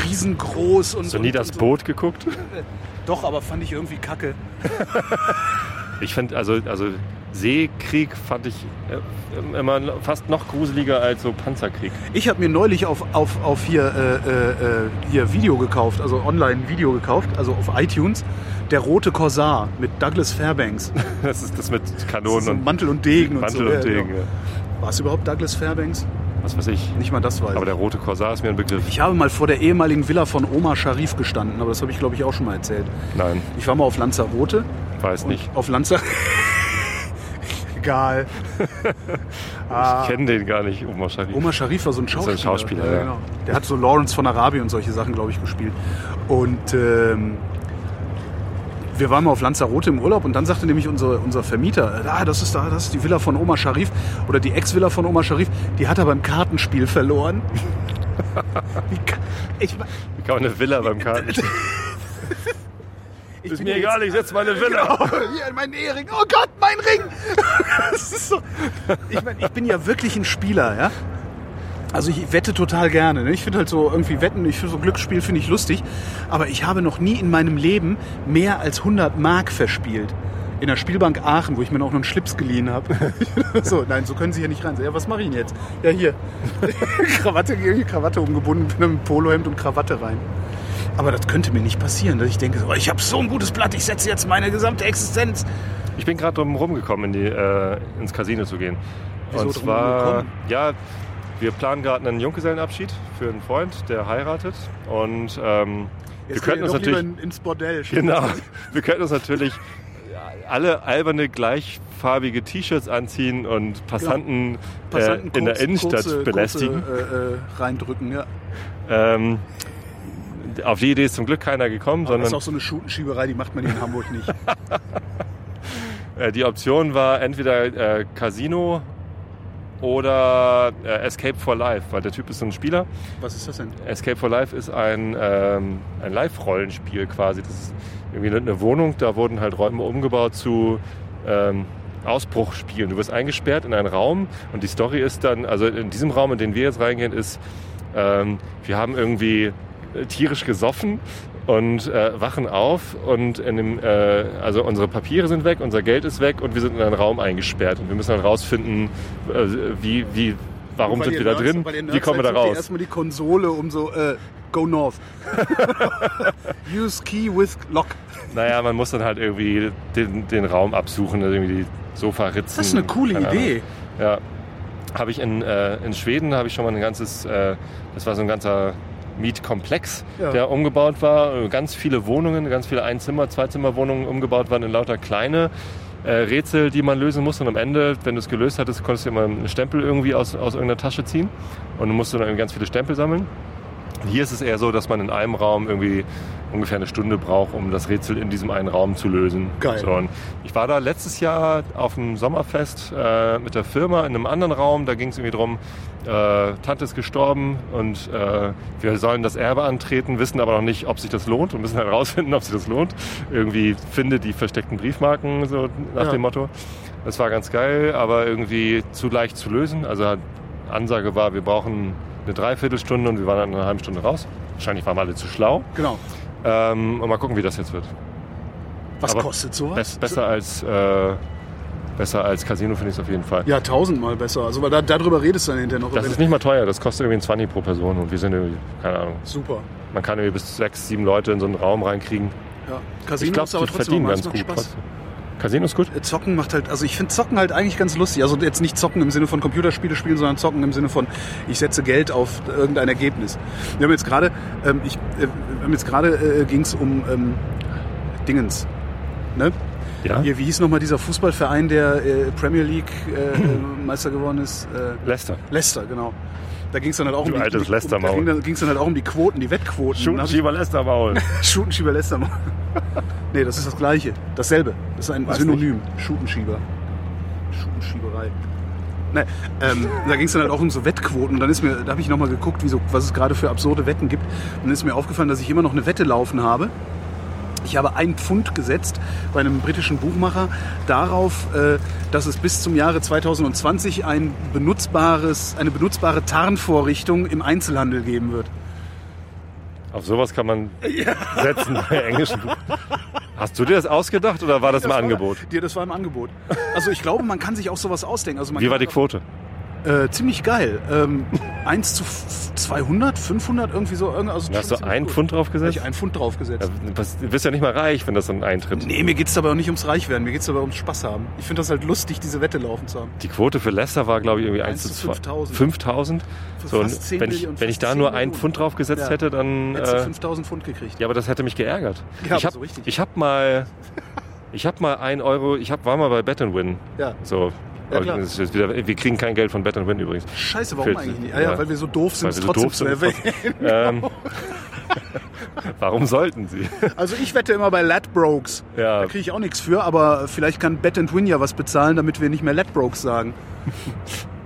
riesengroß und Hast du und, nie das und. Boot geguckt? <laughs> Doch, aber fand ich irgendwie kacke. <laughs> Ich finde, also, also Seekrieg fand ich äh, immer fast noch gruseliger als so Panzerkrieg. Ich habe mir neulich auf, auf, auf hier, äh, äh, äh, hier Video gekauft, also online Video gekauft, also auf iTunes. Der rote Korsar mit Douglas Fairbanks. <laughs> Das ist das mit Das Kanonen so und Mantel und Degen Mantel und so. und Ja, Degen. genau. ja. War es überhaupt Douglas Fairbanks? Was weiß ich. Nicht mal das weiß Aber der rote Korsar ist mir ein Begriff. Ich habe mal vor der ehemaligen Villa von Oma Sharif gestanden, aber das habe ich glaube ich auch schon mal erzählt. Nein, Ich war mal auf Lanzarote. weiß nicht. Auf Lanzarote. <laughs> Egal. <laughs> Ah. Ich kenne den gar nicht, Omar Sharif. Omar Sharif war so ein Schauspieler. ein Schauspieler, ja. genau. Der hat so Lawrence von Arabien und solche Sachen, glaube ich, gespielt. Und ähm, wir waren mal auf Lanzarote im Urlaub und dann sagte nämlich unser, unser Vermieter, ah, das ist da, das ist die Villa von Omar Sharif oder die Ex-Villa von Omar Sharif, die hat er beim Kartenspiel verloren. <laughs> Wie ka- ich, Wie kann man eine Villa beim Karten? <laughs> ich ist mir egal, ich setze meine Villa. Oh, <laughs> hier, mein Ehering. Oh Gott, mein Ring. So. Ich, mein, ich bin ja wirklich ein Spieler, ja. Also ich wette total gerne. Ne? Ich finde halt so irgendwie Wetten, ich finde so Glücksspiel finde ich lustig. Aber ich habe noch nie in meinem Leben mehr als 100 Mark verspielt. In der Spielbank Aachen, wo ich mir noch einen Schlips geliehen habe. <laughs> so, nein, so können Sie hier nicht rein. Ja, was mache ich denn jetzt? Ja, hier. <laughs> Krawatte, irgendwie Krawatte umgebunden, bin mit einem Polohemd und Krawatte rein. Aber das könnte mir nicht passieren, dass ich denke, so, ich habe so ein gutes Blatt, ich setze jetzt meine gesamte Existenz. Ich bin gerade drum rumgekommen, in die, äh, ins Casino zu gehen. Wieso Und zwar, ja, wir planen gerade einen Junggesellenabschied für einen Freund, der heiratet. Und ähm, wir könnten uns natürlich, in, ins Bordell. <laughs> genau, wir könnten uns natürlich alle alberne gleichfarbige T-Shirts anziehen und Passanten, Passanten äh, in der kurz- Innenstadt kurze, belästigen. Kurze, äh, äh, reindrücken, ja. Ähm, auf die Idee ist zum Glück keiner gekommen, Aber das ist sondern auch so eine Schutenschieberei, die macht man hier in Hamburg nicht. <laughs> äh, die Option war entweder äh, Casino oder äh, Escape for Life, weil der Typ ist so ein Spieler. Was ist das denn? Escape for Life ist ein, ähm, ein Live-Rollenspiel quasi. Das ist irgendwie eine Wohnung, da wurden halt Räume umgebaut zu ähm, Ausbruch spielen. Du wirst eingesperrt in einen Raum und die Story ist dann, also in diesem Raum, in den wir jetzt reingehen, ist, ähm, wir haben irgendwie äh, tierisch gesoffen und äh, wachen auf und in dem, äh, also unsere Papiere sind weg, unser Geld ist weg und wir sind in einen Raum eingesperrt und wir müssen dann rausfinden, äh, wie, wie, warum sind wir da drin, wie kommen wir da raus. Erstmal die Konsole um so, äh, go north. <laughs> Use key with lock. Naja, man muss dann halt irgendwie den, den Raum absuchen, also irgendwie die Sofaritzen. Das ist eine coole. Idee. Ja, habe ich in, äh, in Schweden habe ich schon mal ein ganzes, äh, das war so ein ganzer Mietkomplex, Ja. der umgebaut war, ganz viele Wohnungen, ganz viele Einzimmer, Zweizimmerwohnungen umgebaut waren in lauter kleine äh, Rätsel, die man lösen musste. Und am Ende, wenn du es gelöst hattest, konntest du immer einen Stempel irgendwie aus, aus irgendeiner Tasche ziehen und du musst dann irgendwie ganz viele Stempel sammeln. Hier ist es eher so, dass man in einem Raum irgendwie ungefähr eine Stunde braucht, um das Rätsel in diesem einen Raum zu lösen. Geil. So, ich war da letztes Jahr auf dem Sommerfest äh, mit der Firma in einem anderen Raum. Da ging es irgendwie drum, äh, Tante ist gestorben und äh, wir sollen das Erbe antreten, wissen aber noch nicht, ob sich das lohnt und müssen <laughs> halt rausfinden, ob sich das lohnt. Irgendwie finde die versteckten Briefmarken, so nach Ja. dem Motto. Das war ganz geil, aber irgendwie zu leicht zu lösen. Also Ansage war, wir brauchen eine Dreiviertelstunde und wir waren dann in einer halben Stunde raus. Wahrscheinlich waren wir alle zu schlau. Genau. Ähm, und mal gucken, wie das jetzt wird. Was Aber kostet sowas? Bess, besser als äh, besser als Casino finde ich es auf jeden Fall. Ja, tausendmal besser. Also, weil da, darüber redest du dann hinterher noch. Das ist nicht mal teuer, das kostet irgendwie ein 20 pro Person und wir sind irgendwie, keine Ahnung, Super. man kann irgendwie bis sechs, sieben Leute in so einen Raum reinkriegen. Ja. Casino Ich ist aber trotzdem verdienen ganz gut. Spaß. trotzdem. Casino ist gut? Äh, Zocken macht halt, also ich finde Zocken halt eigentlich ganz lustig. Also jetzt nicht Zocken im Sinne von Computerspiele spielen, sondern Zocken im Sinne von, ich setze Geld auf irgendein Ergebnis. Wir haben jetzt gerade, ähm, ich, äh, wir haben jetzt gerade äh, ging es um ähm, Dingens. Ne? Ja. Hier, wie hieß nochmal dieser Fußballverein, der äh, Premier League äh, <clears throat> Meister geworden ist? Äh, Leicester. Leicester, genau. Da ging es dann halt auch Du um die, altes um. Da ging es dann halt auch um die Quoten, die Wettquoten. Dann hab ich- Schieber Leicester Maul. <laughs> <laughs> Nee, das ist das Gleiche. Dasselbe. Das ist ein Weiß Synonym. Schutenschieber. Schutenschieberei. Nee, ähm, da ging es dann halt auch um so Wettquoten. Und dann ist mir, da habe ich nochmal geguckt, wie so, was es gerade für absurde Wetten gibt. Und dann ist mir aufgefallen, dass ich immer noch eine Wette laufen habe. Ich habe ein Pfund gesetzt bei einem britischen Buchmacher darauf, äh, dass es bis zum Jahre 2020 ein benutzbares, eine benutzbare Tarnvorrichtung im Einzelhandel geben wird. Auf sowas kann man setzen bei englischen. Hast du dir das ausgedacht oder war das, ein war- Angebot? Ja, das war im Angebot. Also ich glaube, man kann sich auch sowas ausdenken. Also Wie war die Quote? Äh, ziemlich geil. Ähm, <laughs> 1 zu f- 200, 500, irgendwie so. Also hast du ziemlich ein gut. Pfund draufgesetzt? ich ein Pfund draufgesetzt. Ja, Du bist ja nicht mal reich, wenn das dann eintritt. Nee, mir geht's dabei auch nicht ums Reichwerden, mir geht's dabei ums Spaß haben. Ich finde das halt lustig, diese Wette laufen zu haben. Die Quote für Leicester war, glaube ich, irgendwie 1 1 zu zu 2. 5000. 5000? Für So, und fast 10 wenn ich, wenn ich da 10 nur ein Millionen. Pfund draufgesetzt Ja. hätte, dann. Hättest du Äh, 5000 Pfund gekriegt. ja, aber das hätte mich geärgert. <laughs> Ja, ich habe so richtig. ich hab mal. Ich habe mal ein Euro, ich hab, war mal bei Bet Win. Ja. So. Ja, klar. wieder, wir kriegen kein Geld von Bet Win übrigens. Scheiße, warum Für- eigentlich nicht? Ah, ja, ja. weil wir so doof sind, es trotzdem zu erwähnen. <laughs> Ähm, <laughs> warum sollten sie? <laughs> Also ich wette immer bei Ladbrokes. Ja. Da kriege ich auch nichts für, aber vielleicht kann Bet Win ja was bezahlen, damit wir nicht mehr Ladbrokes sagen.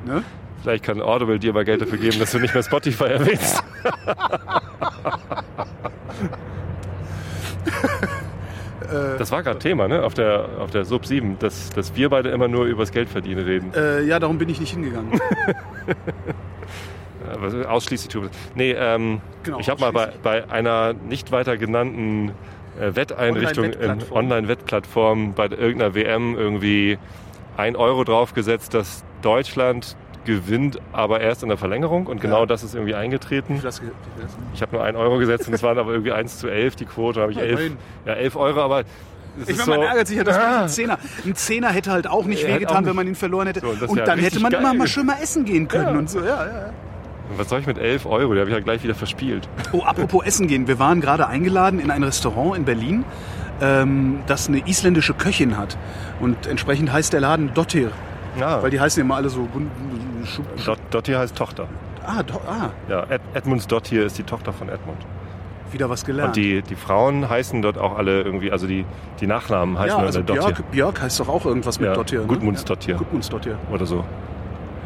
ne? Vielleicht kann Audible dir mal Geld dafür geben, dass du nicht mehr Spotify erwähnst. Das war gerade Thema, ne? Auf der, auf der Sub 7, dass, dass wir beide immer nur übers Geldverdienen reden. Äh, ja, darum bin ich nicht hingegangen. <laughs> Ausschließlich Tube. Nee, ähm, Genau, ich habe mal bei, bei einer nicht weiter genannten äh, Wetteinrichtung in Online-Wettplattform. Online-Wettplattform bei irgendeiner WM irgendwie ein Euro draufgesetzt, dass Deutschland gewinnt, aber erst in der Verlängerung. Und genau Ja. das ist irgendwie eingetreten. Das, das, Ich habe nur ein Euro gesetzt und es waren aber irgendwie 1 zu 11 die Quote. Habe ich Ja, 11, immerhin. ja, 11 Euro, aber es Ich meine, so, man ärgert sich ja, dass Ah. ein Zehner. Ein Zehner hätte halt auch nicht Ja, wehgetan, wenn man ihn verloren hätte. So, und das und wär dann hätte man immer mal schön mal essen gehen können Ja. und so. Ja, ja, ja. Was soll ich mit 11 Euro? Die habe ich ja gleich wieder verspielt. Oh, apropos Essen gehen. Wir waren gerade eingeladen in ein Restaurant in Berlin, ähm, das eine isländische Köchin hat. Und entsprechend heißt der Laden Dottir. Ja, Weil die heißen immer alle so... Dot, Dottir heißt Tochter. Ah, do, ah, Ja, Ed, Edmunds Dottir ist die Tochter von Edmund. wieder was gelernt. Und die, die Frauen heißen dort auch alle irgendwie, also die, die Nachnamen heißen ja, alle also Dottir. Björk, Björk heißt doch auch irgendwas mit Ja, Dottir. Ne? Gudmundsdottir. Ja, Gudmundsdottir. Oder so.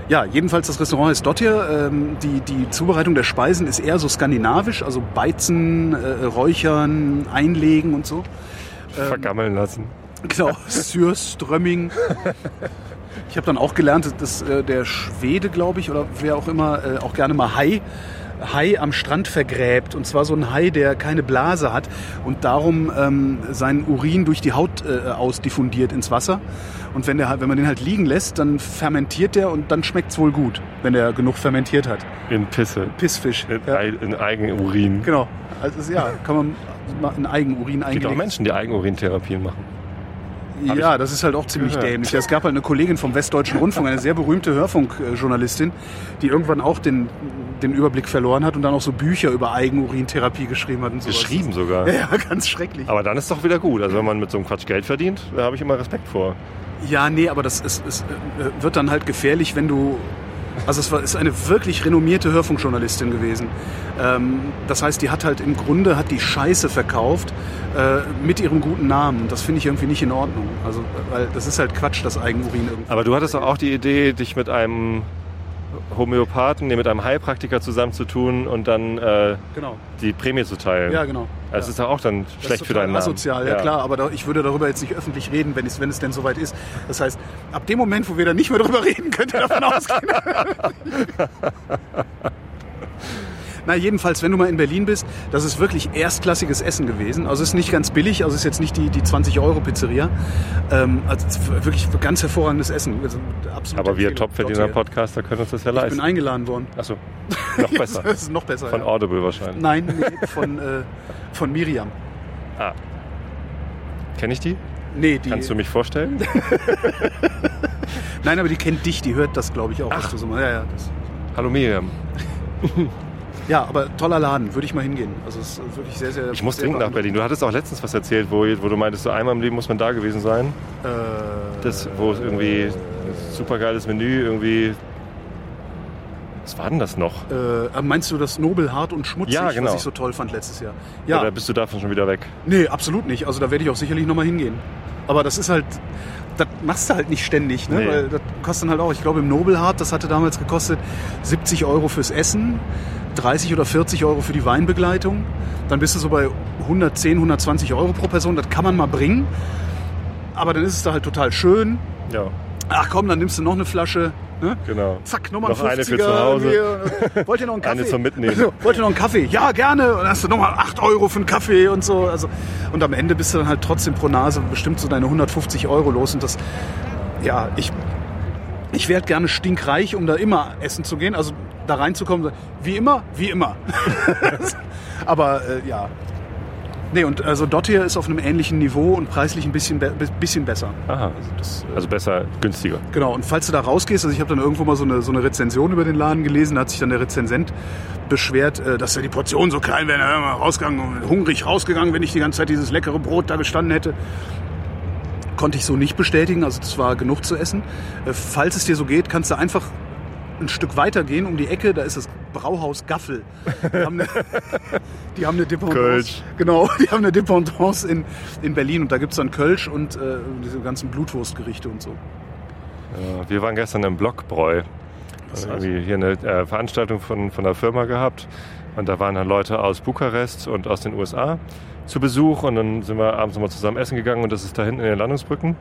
Ja, jedenfalls das Restaurant ist Dottir. Ähm, die, die Zubereitung der Speisen ist eher so skandinavisch, also Beizen, äh, Räuchern, Einlegen und so. Ähm, Vergammeln lassen. Genau, <laughs> Sürströmming. Ich habe dann auch gelernt, dass äh, der Schwede, glaube ich, oder wer auch immer, äh, auch gerne mal Hai, Hai am Strand vergräbt. Und zwar so ein Hai, der keine Blase hat und darum ähm, seinen Urin durch die Haut äh, ausdiffundiert ins Wasser. Und wenn, der, wenn man den halt liegen lässt, dann fermentiert der und dann schmeckt's wohl gut, wenn der genug fermentiert hat. In Pisse. Pissfisch. In, Ja, in Eigenurin. genau. Also ja, kann man in Eigenurin Es gibt auch eingelegt. Menschen, die Eigenurintherapien machen. Ja, das ist halt auch ziemlich gehört. dämlich. Es gab halt eine Kollegin vom Westdeutschen Rundfunk, eine sehr berühmte Hörfunkjournalistin, die irgendwann auch den, den Überblick verloren hat und dann auch so Bücher über Eigenurintherapie geschrieben hat. Und sowas. Geschrieben sogar. <laughs> Ja, ganz schrecklich. Aber dann ist doch wieder gut. Also wenn man mit so einem Quatsch Geld verdient, da habe ich immer Respekt vor. Ja, nee, aber das ist, es äh, wird dann halt gefährlich, wenn du. Also es war, ist eine wirklich renommierte Hörfunkjournalistin gewesen. Ähm, das heißt, die hat halt im Grunde hat die Scheiße verkauft äh, mit ihrem guten Namen. Das finde ich irgendwie nicht in Ordnung. Also, weil das ist halt Quatsch, das Eigenurin irgendwie. Aber du hattest auch die Idee, dich mit einem Homöopathen, nee, mit einem Heilpraktiker zusammenzutun und dann äh, Genau. die Prämie zu teilen. Ja, genau. Das ja. ist doch auch dann Das schlecht für deinen Namen. asozial, ja, klar, aber da, ich würde darüber jetzt nicht öffentlich reden, wenn es, wenn es denn soweit ist. Das heißt, ab dem Moment, wo wir dann nicht mehr darüber reden, könnt ihr davon <laughs> ausgehen. <laughs> Na, jedenfalls, wenn du mal in Berlin bist, das ist wirklich erstklassiges Essen gewesen. Also es ist nicht ganz billig, also es ist jetzt nicht die, die 20 Euro Pizzeria. Ähm, also wirklich ganz hervorragendes Essen. Also absolute Aber wir Empfehlung. Topverdiener Dort Podcaster können uns das ja hier. Ich bin leisten. eingeladen worden. Achso, <laughs> noch besser. Das ist noch besser. Von ja. Audible wahrscheinlich. Nein, nee, von, äh, von Miriam. Ah. Kenn ich die? Nee, die, Kannst du mich vorstellen? <laughs> <laughs> Nein, aber die kennt dich, die hört das, glaube ich, auch. Ach. so ja, ja, das, Hallo Miriam. Ja, aber toller Laden, würde ich mal hingehen. Also es ist wirklich sehr, sehr. Ich muss dringend nach. Berlin. Du hattest auch letztens was erzählt, wo, wo du meintest, so einmal im Leben muss man da gewesen sein. Äh, Das, wo es irgendwie super geiles Menü, irgendwie. Was war denn das noch? äh, meinst du das Nobel, hart und schmutzig, Ja, genau. was ich so toll fand letztes Jahr? Ja, Oder bist du davon schon wieder weg? nee, absolut nicht. Also da werde ich auch sicherlich nochmal hingehen. Aber das ist halt, das machst du halt nicht ständig, ne? Nee. Weil das kostet dann halt auch, ich glaube im Nobelhart, das hatte damals gekostet 70 Euro fürs Essen, 30 oder 40 Euro für die Weinbegleitung. Dann bist du so bei 110, 120 Euro pro Person. Das kann man mal bringen. Aber dann ist es da halt total schön. Ja, Ach komm, dann nimmst du noch eine Flasche. Ne? genau. Zack, nochmal Noch ein eine 50er. für zu Hause. Hier. <laughs> Wollt ihr noch einen Kaffee? Eine zum Mitnehmen. Also, <laughs> wollt ihr noch einen Kaffee? Ja, gerne. Und dann hast du nochmal 8 Euro für einen Kaffee und so. Also, und am Ende bist du dann halt trotzdem pro Nase bestimmt so deine 150 Euro los. Und das, ja, ich, ich werde gerne stinkreich, um da immer essen zu gehen. Also da reinzukommen, wie immer, wie immer. <laughs> Aber äh, ja. Nee, und also dort hier ist auf einem ähnlichen Niveau und preislich ein bisschen, be bisschen besser. Aha. Also das, Also besser, günstiger. Genau, und falls du da rausgehst, also ich habe dann irgendwo mal so eine, so eine Rezension über den Laden gelesen, da hat sich dann der Rezensent beschwert, äh, dass ja die Portionen so klein wären, er wäre mal rausgegangen, und hungrig rausgegangen, wenn ich die ganze Zeit dieses leckere Brot da gestanden hätte. Konnte ich so nicht bestätigen, also das war genug zu essen. Äh, Falls es dir so geht, kannst du einfach ein Stück weiter gehen um die Ecke, da ist das Brauhaus Gaffel. Die haben eine, <laughs> die haben eine Dependance. Kölsch. Genau, die haben eine Dependance in, in Berlin und da gibt's dann Kölsch und äh, diese ganzen Blutwurstgerichte und so. Ja, wir waren gestern im Blockbräu. Also irgendwie hier eine äh, Veranstaltung von, von der Firma gehabt. Und da waren dann Leute aus Bukarest und aus den USA zu Besuch. Und dann sind wir abends nochmal zusammen essen gegangen. Und das ist da hinten in den Landungsbrücken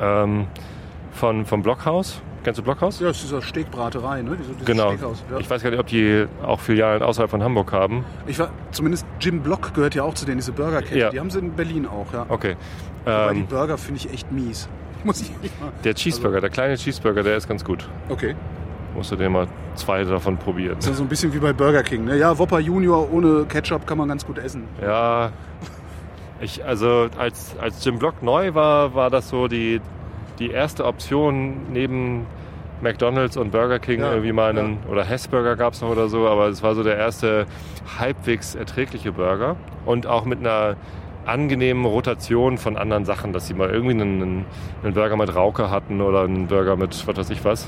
ähm, von, vom Blockhaus. Kennst du Blockhaus? Ja, das ist diese Stegbraterei, ne? Diese, dieses Genau. Ja. Ich weiß gar nicht, ob die auch Filialen außerhalb von Hamburg haben. Ich war, zumindest Jim Block gehört ja auch zu denen, diese Burgerkette. Ja. Die haben sie in Berlin auch, ja. Okay. Die Ähm, Burger finde ich echt mies. <laughs> Muss ich mal. der Cheeseburger, der kleine Cheeseburger, der ist ganz gut. Okay. Musst du dir mal zwei davon probieren. Das ist ja so ein bisschen wie bei Burger King, ne? Ja, Whopper Junior ohne Ketchup kann man ganz gut essen. Ja, ich, also als, als Jim Block neu war, war das so die, die erste Option neben McDonalds und Burger King Ja, irgendwie mal einen, oder Hessburger gab es noch oder so, aber es war so der erste halbwegs erträgliche Burger und auch mit einer angenehmen Rotation von anderen Sachen, dass sie mal irgendwie einen, einen Burger mit Rauke hatten oder einen Burger mit was weiß ich was.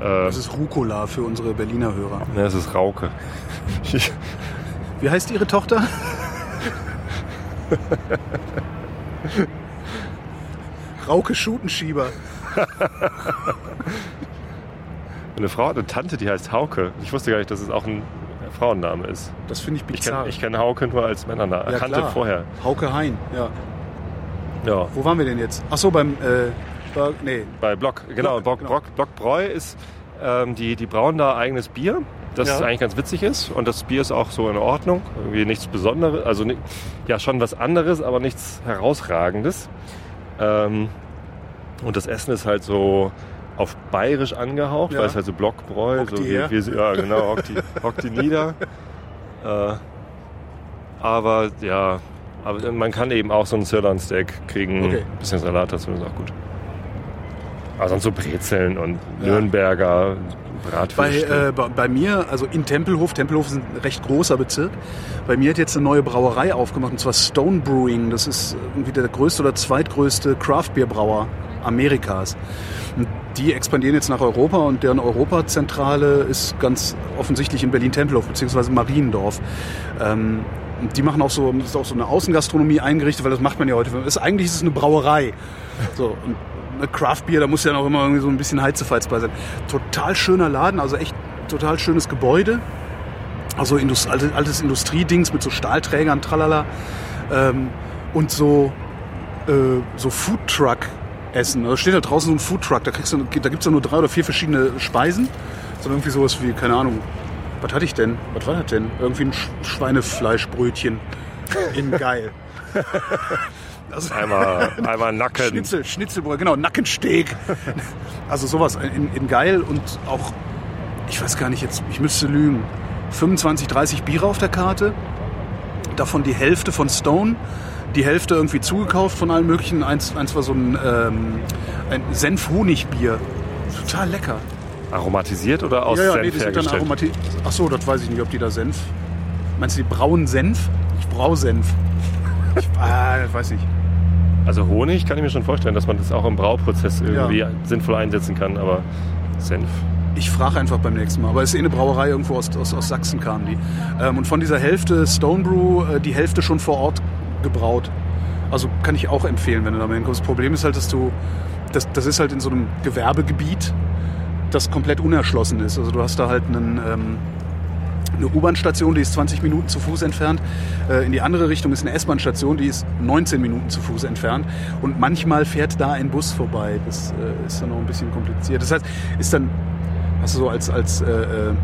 Äh, Das ist Rucola für unsere Berliner Hörer. ne, es ist Rauke. Wie heißt Ihre Tochter? <laughs> Rauke Schutenschieber. Eine Frau hat eine Tante, die heißt Hauke. Ich wusste gar nicht, dass es auch ein Frauenname ist. Das finde ich Ich kenne bizarr. ich kenn Hauke nur als Männername. Ja, Kannte klar. vorher. Hauke Hein, ja. Ja. Wo waren wir denn jetzt? Ach so, beim, äh, Ber- nee. Bei Block, genau. Block, Block, genau. Block, Block Bräu ist, ähm, die, die brauen da eigenes Bier, das Ja. eigentlich ganz witzig ist. Und das Bier ist auch so in Ordnung. Irgendwie nichts Besonderes. Also ja, schon was anderes, aber nichts Herausragendes. Ähm, und das Essen ist halt so auf bayerisch angehaucht, Ja. weil es halt so Blockbräu, so wie, her? wie sie- ja genau, hockt die, <laughs> hockt die nieder. Äh, aber ja, aber man kann eben auch so ein Sirloin-Steak kriegen, Okay. ein bisschen Salat dazu, ist auch gut. Aber sonst so Brezeln und. Nürnberger Bei, Bratwürste. äh, bei, bei mir, also in Tempelhof, Tempelhof ist ein recht großer Bezirk. Bei mir hat jetzt eine neue Brauerei aufgemacht, und zwar Stone Brewing. Das ist irgendwie der größte oder zweitgrößte Craft-Bier-Brauer Amerikas. Und die expandieren jetzt nach Europa und deren Europazentrale ist ganz offensichtlich in Berlin-Tempelhof beziehungsweise Mariendorf. Ähm, und die machen auch so, das ist auch so eine Außengastronomie eingerichtet, weil das macht man ja heute. Ist, eigentlich ist es eine Brauerei. So, und eine Craft-Bier, da muss ja noch immer irgendwie so ein bisschen Heizefeiz bei sein. Total schöner Laden, also echt total schönes Gebäude. Also Indust altes, altes Industriedings mit so Stahlträgern, tralala. Ähm, und so, äh, so Foodtruck-Essen. Da steht da draußen so ein Foodtruck, da, kriegst da gibt es nur drei oder vier verschiedene Speisen. Sondern irgendwie sowas wie, keine Ahnung, was hatte ich denn? Was war das denn? Irgendwie ein Sch Schweinefleischbrötchen in geil. <laughs> Also, einmal, <laughs> einmal Nacken. Schnitzel, Schnitzelbrot, genau, Nackensteak. Also sowas in, in geil und auch, ich weiß gar nicht jetzt, ich müsste lügen, 25, 30 Biere auf der Karte, davon die Hälfte von Stone, die Hälfte irgendwie zugekauft von allen möglichen. Eins, eins war so ein, ähm, ein Senf-Honig-Bier. Total lecker. Aromatisiert oder aus ja, ja, Senf nee, die sind dann hergestellt? aromati Ach so, das weiß ich nicht, ob die da Senf. Meinst du, die brauen Senf? Ich brau Senf. Ich, ah, das weiß ich. Also Honig kann ich mir schon vorstellen, dass man das auch im Brauprozess irgendwie sinnvoll einsetzen kann, aber Senf. Ich frage einfach beim nächsten Mal. Aber es ist eh eine Brauerei irgendwo aus, aus, aus Sachsen kam die. Ähm, und von dieser Hälfte Stone Brew, äh, die Hälfte schon vor Ort gebraut. Also kann ich auch empfehlen, wenn du da mal hinkommst. Das Problem ist halt, dass du, das, das ist halt in so einem Gewerbegebiet, das komplett unerschlossen ist. Also du hast da halt einen, ähm, eine U-Bahn-Station, die ist 20 Minuten zu Fuß entfernt. Äh, in die andere Richtung ist eine S-Bahn-Station, die ist 19 Minuten zu Fuß entfernt. Und manchmal fährt da ein Bus vorbei. Das äh, ist dann noch ein bisschen kompliziert. Das heißt, ist dann, hast du so als, als äh, äh,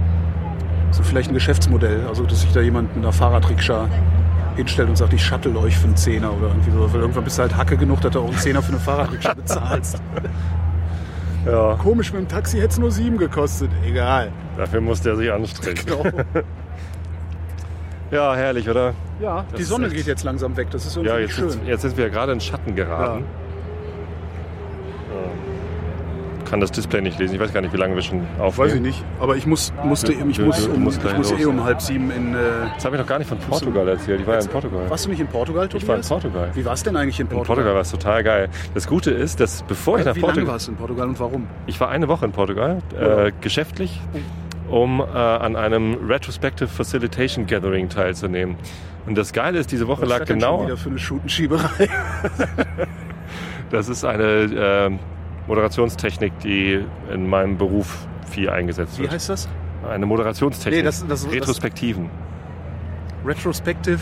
so vielleicht ein Geschäftsmodell, also dass sich da jemand mit einer Fahrradrikscha hinstellt und sagt, ich shuttle euch für einen Zehner oder irgendwie so. Weil irgendwann bist du halt Hacke genug, dass du auch einen Zehner für eine Fahrradrikscha bezahlst. <laughs> Ja, Komisch, mit dem Taxi hätte es nur sieben gekostet. Egal. Dafür muss der sich anstrengen. Genau. <laughs> Ja, herrlich, oder? Ja, Das die Sonne echt- geht jetzt langsam weg. Das ist irgendwie Ja, jetzt, schön. Sind, jetzt sind wir gerade in Schatten geraten. Kann das Display nicht lesen. Ich weiß gar nicht, wie lange wir schon aufnehmen. Weiß ich nicht. Aber ich muss, musste, ich muss, um, ich gleich muss los. eh um halb sieben in. Äh, Das habe ich noch gar nicht von Portugal erzählt. Ich war ja in Portugal. warst du nicht in Portugal, Ich war in Tobias? Portugal. Wie war es denn eigentlich in In Portugal? Portugal war es total geil. Das Gute ist, dass bevor ich nach Wie lange Portugal... warst du in Portugal und warum? Ich war eine Woche in Portugal, äh, geschäftlich, um äh, an einem Retrospective Facilitation Gathering teilzunehmen. Und das Geile ist, diese Woche Was lag genau... wieder für eine Schutenschieberei? <laughs> Das ist eine äh, Moderationstechnik, die in meinem Beruf viel eingesetzt Wie wird. heißt das? Eine Moderationstechnik. Nee, das- das- das- Retrospektiven. Retrospective.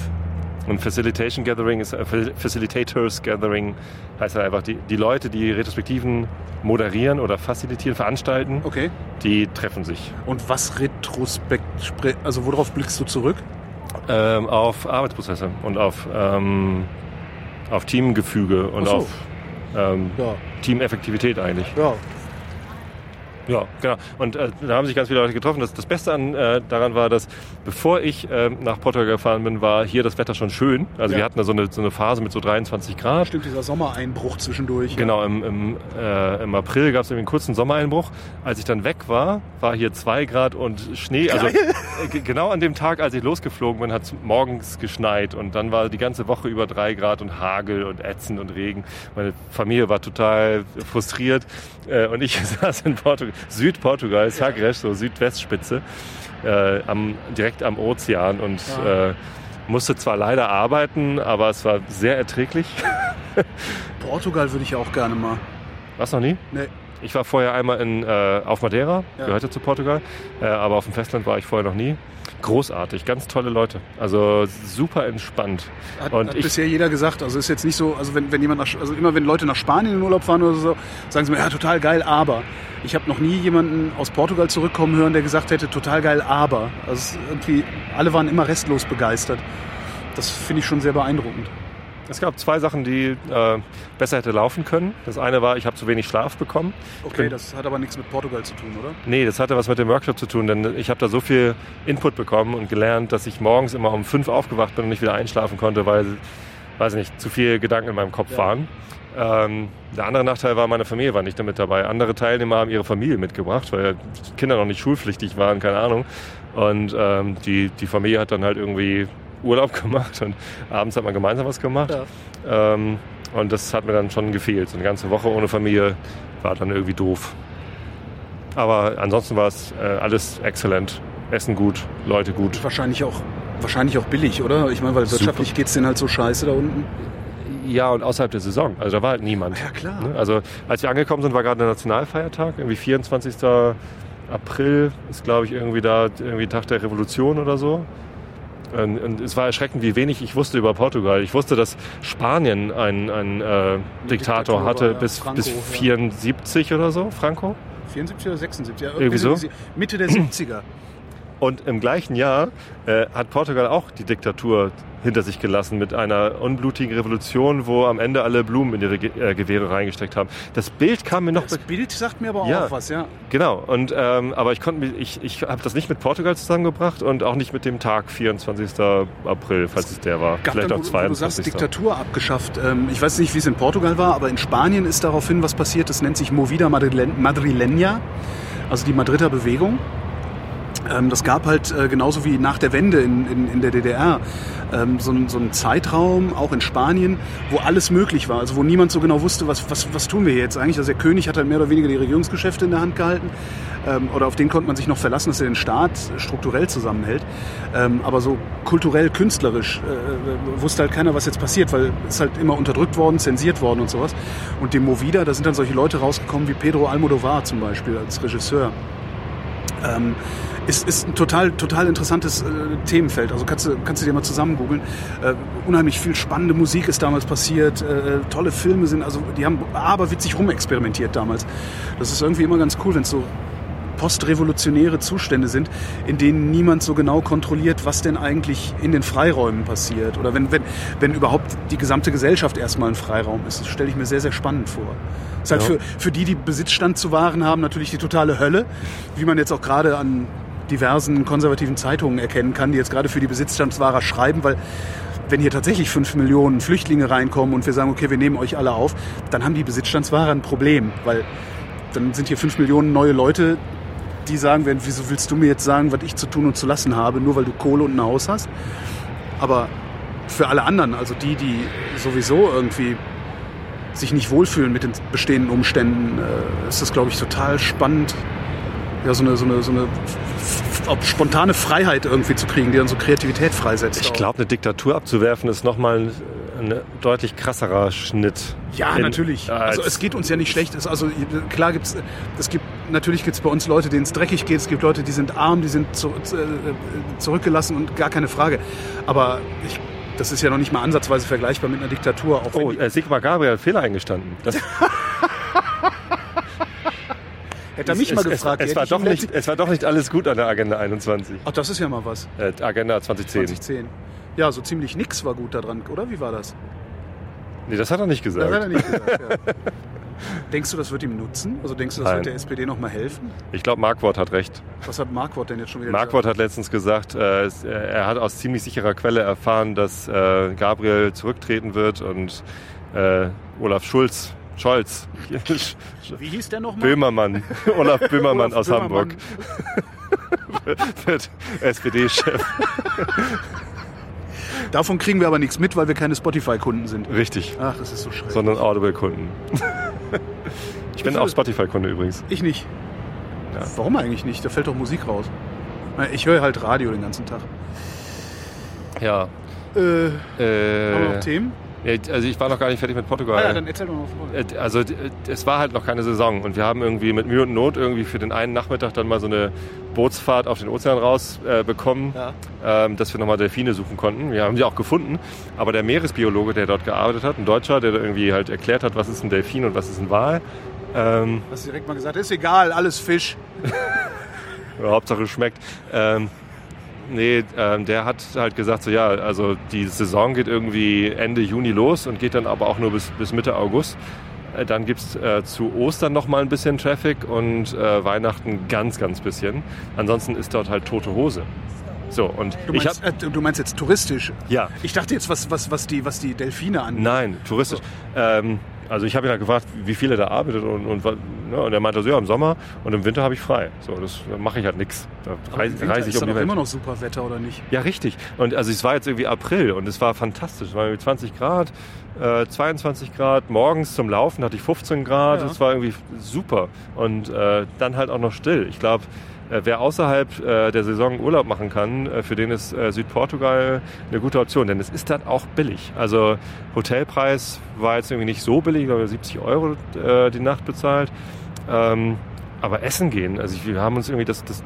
Und Facilitation Gathering ist äh, Fa- Facilitators Gathering heißt halt einfach die, die Leute, die Retrospektiven moderieren oder facilitieren, veranstalten, Okay. die treffen sich Und was Retrospekt, also worauf blickst du zurück? ähm, auf Arbeitsprozesse und auf, ähm, auf Teamgefüge und so. auf ähm, Ja. Teameffektivität eigentlich. Ja. Ja, genau. Und äh, da haben sich ganz viele Leute getroffen. Das, das Beste an, äh, daran war, dass bevor ich ähm, nach Portugal gefahren bin, war hier das Wetter schon schön. Also Ja. wir hatten da so eine, so eine Phase mit so 23 Grad. Stimmt, dieser Sommereinbruch zwischendurch. Genau, im, im, äh, im April gab es einen kurzen Sommereinbruch. Als ich dann weg war, war hier zwei Grad und Schnee. Also äh, ge- genau an dem Tag, als ich losgeflogen bin, hat es morgens geschneit und dann war die ganze Woche über drei Grad und Hagel und Ätzen und Regen. Meine Familie war total frustriert äh, und ich <laughs> saß in Portugal, Südportugal, Sagres, so Südwestspitze, äh, am, direkt am Ozean und Ja. äh, musste zwar leider arbeiten, aber es war sehr erträglich. <laughs> Portugal würde ich auch gerne mal. Was noch nie? Nee. Ich war vorher einmal in, äh, auf Madeira, Ja. gehörte zu Portugal, äh, aber auf dem Festland war ich vorher noch nie. Großartig, ganz tolle Leute. Also super entspannt. Hat, Und hat ich- bisher jeder gesagt. Also ist jetzt nicht so, also wenn, wenn jemand nach, also immer wenn Leute nach Spanien in Urlaub fahren oder so, sagen sie mir, ja, total geil, aber. Ich habe noch nie jemanden aus Portugal zurückkommen hören, der gesagt hätte, total geil, aber. Also irgendwie, alle waren immer restlos begeistert. Das finde ich schon sehr beeindruckend. Es gab zwei Sachen, die äh, besser hätte laufen können. Das eine war, ich habe zu wenig Schlaf bekommen. Okay, Bin- das hat aber nichts mit Portugal zu tun, oder? Nee, das hatte was mit dem Workshop zu tun, denn ich habe da so viel Input bekommen und gelernt, dass ich morgens immer um fünf aufgewacht bin und nicht wieder einschlafen konnte, weil, weiß nicht, zu viele Gedanken in meinem Kopf Ja. waren. Ähm, der andere Nachteil war, meine Familie war nicht damit dabei. Andere Teilnehmer haben ihre Familie mitgebracht, weil die Kinder noch nicht schulpflichtig waren, keine Ahnung. Und ähm, die, die Familie hat dann halt irgendwie Urlaub <laughs> gemacht und abends hat man gemeinsam was gemacht. Ähm, und das hat mir dann schon gefehlt. So eine ganze Woche ohne Familie war dann irgendwie doof. Aber ansonsten war es äh, alles exzellent. Essen gut, Leute gut. Wahrscheinlich auch, wahrscheinlich auch billig, oder? Ich meine, weil wirtschaftlich geht's denen halt so scheiße da unten. Ja, und außerhalb der Saison. Also da war halt niemand. Ja, klar. Ne? Also als wir angekommen sind, war gerade der Nationalfeiertag. Irgendwie 24. April ist, glaube ich, irgendwie da irgendwie Tag der Revolution oder so. Und, und es war erschreckend, wie wenig ich wusste über Portugal. Ich wusste, dass Spanien einen, einen äh, Diktator Diktatur hatte war, ja. bis, Franco, bis ja. 74 oder so, Franco. 74 oder 76? Ja, Irgendwie so? diese- Mitte der 70er. Und im gleichen Jahr äh, hat Portugal auch die Diktatur hinter sich gelassen mit einer unblutigen Revolution, wo am Ende alle Blumen in ihre Ge äh, Gewehre reingesteckt haben. Das Bild kam mir noch Das Bild sagt mir aber Ja. auch was, ja. genau. Und ähm, aber ich konnte ich, ich habe das nicht mit Portugal zusammengebracht und auch nicht mit dem Tag 24. April, falls es der war. Gab Vielleicht dann, auch wo, wo du sagst, 22. Diktatur abgeschafft. Ähm, ich weiß nicht, wie es in Portugal war, aber in Spanien ist daraufhin was passiert. Das nennt sich Movida Madrilen Madrileña, also die Madrider Bewegung. Ähm, das gab halt äh, genauso wie nach der Wende in, in, in der DDR ähm, so, so einen Zeitraum, auch in Spanien, wo alles möglich war. Also wo niemand so genau wusste, was, was, was tun wir jetzt eigentlich. Also der König hat halt mehr oder weniger die Regierungsgeschäfte in der Hand gehalten. Ähm, oder auf den konnte man sich noch verlassen, dass er den Staat strukturell zusammenhält. Ähm, aber so kulturell, künstlerisch äh, wusste halt keiner, was jetzt passiert, weil es halt immer unterdrückt worden, zensiert worden und sowas. Und dem Movida, da sind dann solche Leute rausgekommen wie Pedro Almodovar zum Beispiel als Regisseur. Ähm, ist, ist ein total, total interessantes äh, Themenfeld. Also kannst du, kannst du dir mal zusammen googeln. Äh, unheimlich viel spannende Musik ist damals passiert. Äh, tolle Filme sind, also die haben aber witzig rumexperimentiert damals. Das ist irgendwie immer ganz cool, wenn es so postrevolutionäre Zustände sind, in denen niemand so genau kontrolliert, was denn eigentlich in den Freiräumen passiert. Oder wenn, wenn, wenn überhaupt die gesamte Gesellschaft erstmal ein Freiraum ist. Das stelle ich mir sehr, sehr spannend vor. Ist halt Ja. für, für die, die Besitzstand zu wahren haben, natürlich die totale Hölle, wie man jetzt auch gerade an diversen konservativen Zeitungen erkennen kann, die jetzt gerade für die Besitzstandswahrer schreiben, weil wenn hier tatsächlich fünf Millionen Flüchtlinge reinkommen und wir sagen, okay, wir nehmen euch alle auf, dann haben die Besitzstandswahrer ein Problem, weil dann sind hier fünf Millionen neue Leute, die sagen werden, wieso willst du mir jetzt sagen, was ich zu tun und zu lassen habe, nur weil du Kohle und ein Haus hast? Aber für alle anderen, also die, die sowieso irgendwie sich nicht wohlfühlen mit den bestehenden Umständen, äh, ist das, glaube ich, total spannend, ja, so eine, so eine, so eine spontane Freiheit irgendwie zu kriegen, die dann so Kreativität freisetzt. Ich glaube, eine Diktatur abzuwerfen ist nochmal ein deutlich krasserer Schnitt. Ja, in- natürlich. als- Also es geht uns ja nicht schlecht. Es, also klar gibt's, es gibt natürlich gibt's bei uns Leute, denen es dreckig geht. Es gibt Leute, die sind arm, die sind zu, äh, zurückgelassen und gar keine Frage. Aber ich, das ist ja noch nicht mal ansatzweise vergleichbar mit einer Diktatur. Oh, äh, Sigmar Gabriel hat Fehler eingestanden. Das, <laughs> hätte er mich mal es, gefragt. Es, war doch nicht, es war doch nicht alles gut an der Agenda 21. Ach, das ist ja mal was. Äh, Agenda 2010. 2010. Ja, so ziemlich nix war gut daran, oder? Wie war das? Nee, das hat er nicht Das gesagt. hat er nicht gesagt. Ja. <laughs> Denkst du, das wird ihm nutzen? Also denkst du, das Nein. wird der SPD noch mal helfen? Ich glaube, Markwort hat recht. Was hat Marquardt denn jetzt schon wieder Markwort hat letztens gesagt, äh, äh, er hat aus ziemlich sicherer Quelle erfahren, dass äh, Gabriel zurücktreten wird und äh, Olaf Schulz, Scholz? Wie hieß der nochmal? Böhmermann, <laughs> Olaf Böhmermann Olaf aus Böhmermann. Hamburg <laughs> wird SPD-Chef. Davon kriegen wir aber nichts mit, weil wir keine Spotify-Kunden sind. Richtig, Ach, das ist so schrecklich. sondern Audible-Kunden. <laughs> Ich bin Ich auch Spotify-Kunde übrigens. Ich nicht. Ja. Warum eigentlich nicht? Da fällt doch Musik raus. Ich höre halt Radio den ganzen Tag. Ja. Äh, haben wir Äh, noch Themen? Also ich war noch gar nicht fertig mit Portugal. Ah ja, dann erzähl doch mal vor. Äh, Also d- es war halt noch keine Saison und wir haben irgendwie mit Mühe und Not irgendwie für den einen Nachmittag dann mal so eine Bootsfahrt auf den Ozean raus äh, bekommen, Ja. ähm, dass wir nochmal Delfine suchen konnten. Wir haben sie auch gefunden, aber der Meeresbiologe, der dort gearbeitet hat, ein Deutscher, der da irgendwie halt erklärt hat, was ist ein Delfin und was ist ein Wal, ähm, Hast du direkt mal gesagt, ist egal, alles Fisch. <laughs> Hauptsache es schmeckt. Ähm, nee, ähm, der hat halt gesagt, so ja, also die Saison geht irgendwie Ende Juni los und geht dann aber auch nur bis, bis Mitte August. Äh, Dann gibt's äh, zu Ostern noch mal ein bisschen Traffic und äh, Weihnachten ganz, ganz bisschen. Ansonsten ist dort halt tote Hose. So, und Du ich meinst, hab, äh, du meinst jetzt touristisch? Ja. Ich dachte jetzt, was, was, was, die, was die Delfine angeht. Nein, touristisch. Ähm, also ich habe ihn halt gefragt, wie viel er da arbeitet und, und, ne, und er meinte so, ja, im Sommer und im Winter habe ich frei. So, das da mache ich halt nix. Da reise, reise ich ist um die Welt. immer noch super Wetter, oder nicht? Ja, richtig. Und also es war jetzt irgendwie April und es war fantastisch. Es war irgendwie 20 Grad, äh, 22 Grad. Morgens zum Laufen hatte ich 15 Grad. Ja. Es war irgendwie super. Und äh, dann halt auch noch still. Ich glaube, wer außerhalb äh, der Saison Urlaub machen kann, äh, für den ist äh, Südportugal eine gute Option. Denn es ist dann auch billig. Also Hotelpreis war jetzt irgendwie nicht so billig, glaube 70 Euro äh, die Nacht bezahlt. Ähm, aber essen gehen, also wir haben uns irgendwie das, das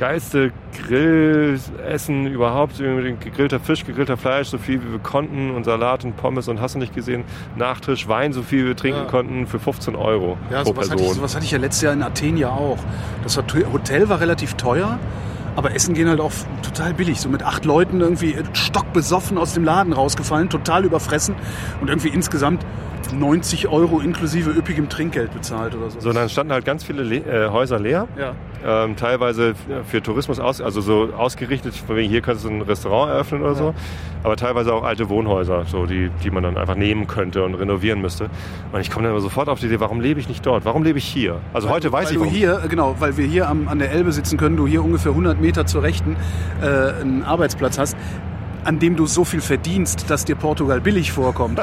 geilste Grillessen überhaupt, gegrillter Fisch, gegrillter Fleisch, so viel wie wir konnten und Salat und Pommes und hast du nicht gesehen, Nachtisch, Wein, so viel wir trinken Ja. konnten für 15 Euro Ja, pro sowas hatte, ich, Person. sowas hatte ich ja letztes Jahr in Athen ja auch. Das Hot- Hotel war relativ teuer, aber Essen gehen halt auch total billig. So mit acht Leuten irgendwie stockbesoffen aus dem Laden rausgefallen, total überfressen und irgendwie insgesamt 90 Euro inklusive üppigem Trinkgeld bezahlt oder so. So, dann standen halt ganz viele Le äh, Häuser leer, ja. ähm, teilweise für Tourismus aus, also so ausgerichtet, von wegen hier kannst du ein Restaurant eröffnen oder so, aber teilweise auch alte Wohnhäuser, so die, die man dann einfach nehmen könnte und renovieren müsste. Und ich komme dann immer sofort auf die Idee, warum lebe ich nicht dort? Warum lebe ich hier? Also heute weiß weil ich du warum. hier, äh, genau, weil wir hier am, an der Elbe sitzen können, du hier ungefähr 100 Meter zur Rechten äh, einen Arbeitsplatz hast, an dem du so viel verdienst, dass dir Portugal billig vorkommt.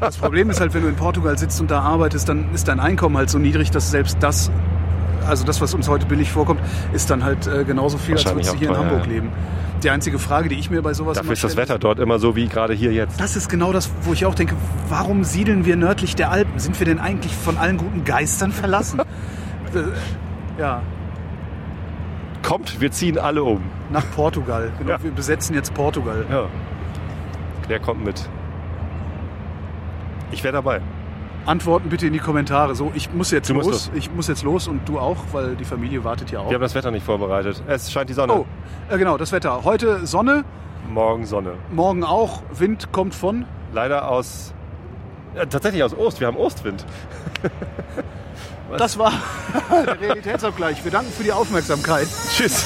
Das Problem ist halt, wenn du in Portugal sitzt und da arbeitest, dann ist dein Einkommen halt so niedrig, dass selbst das, also das, was uns heute billig vorkommt, ist dann halt äh, genauso viel, als würdest du hier in Hamburg ja. leben. Die einzige Frage, die ich mir bei sowas Dafür ist das Wetter dort immer so wie gerade hier jetzt. das ist genau das, wo ich auch denke, warum siedeln wir nördlich der Alpen? Sind wir denn eigentlich von allen guten Geistern verlassen? <laughs> Äh, ja, Kommt, wir ziehen alle um. nach Portugal. Genau, Ja. Wir besetzen jetzt Portugal. Ja. Der kommt mit. Ich wäre dabei. Antworten bitte in die Kommentare. So, ich muss jetzt musst los. Ich muss jetzt los und du auch, weil die Familie wartet ja auch. Wir haben das Wetter nicht vorbereitet. Es scheint die Sonne. oh, äh, genau, das Wetter. Heute Sonne, Morgen Sonne. morgen auch. Wind kommt von. Leider aus. Ja, tatsächlich aus Ost. Wir haben Ostwind. <laughs> Das war <laughs> der Realitätsabgleich. Wir danken für die Aufmerksamkeit. Tschüss.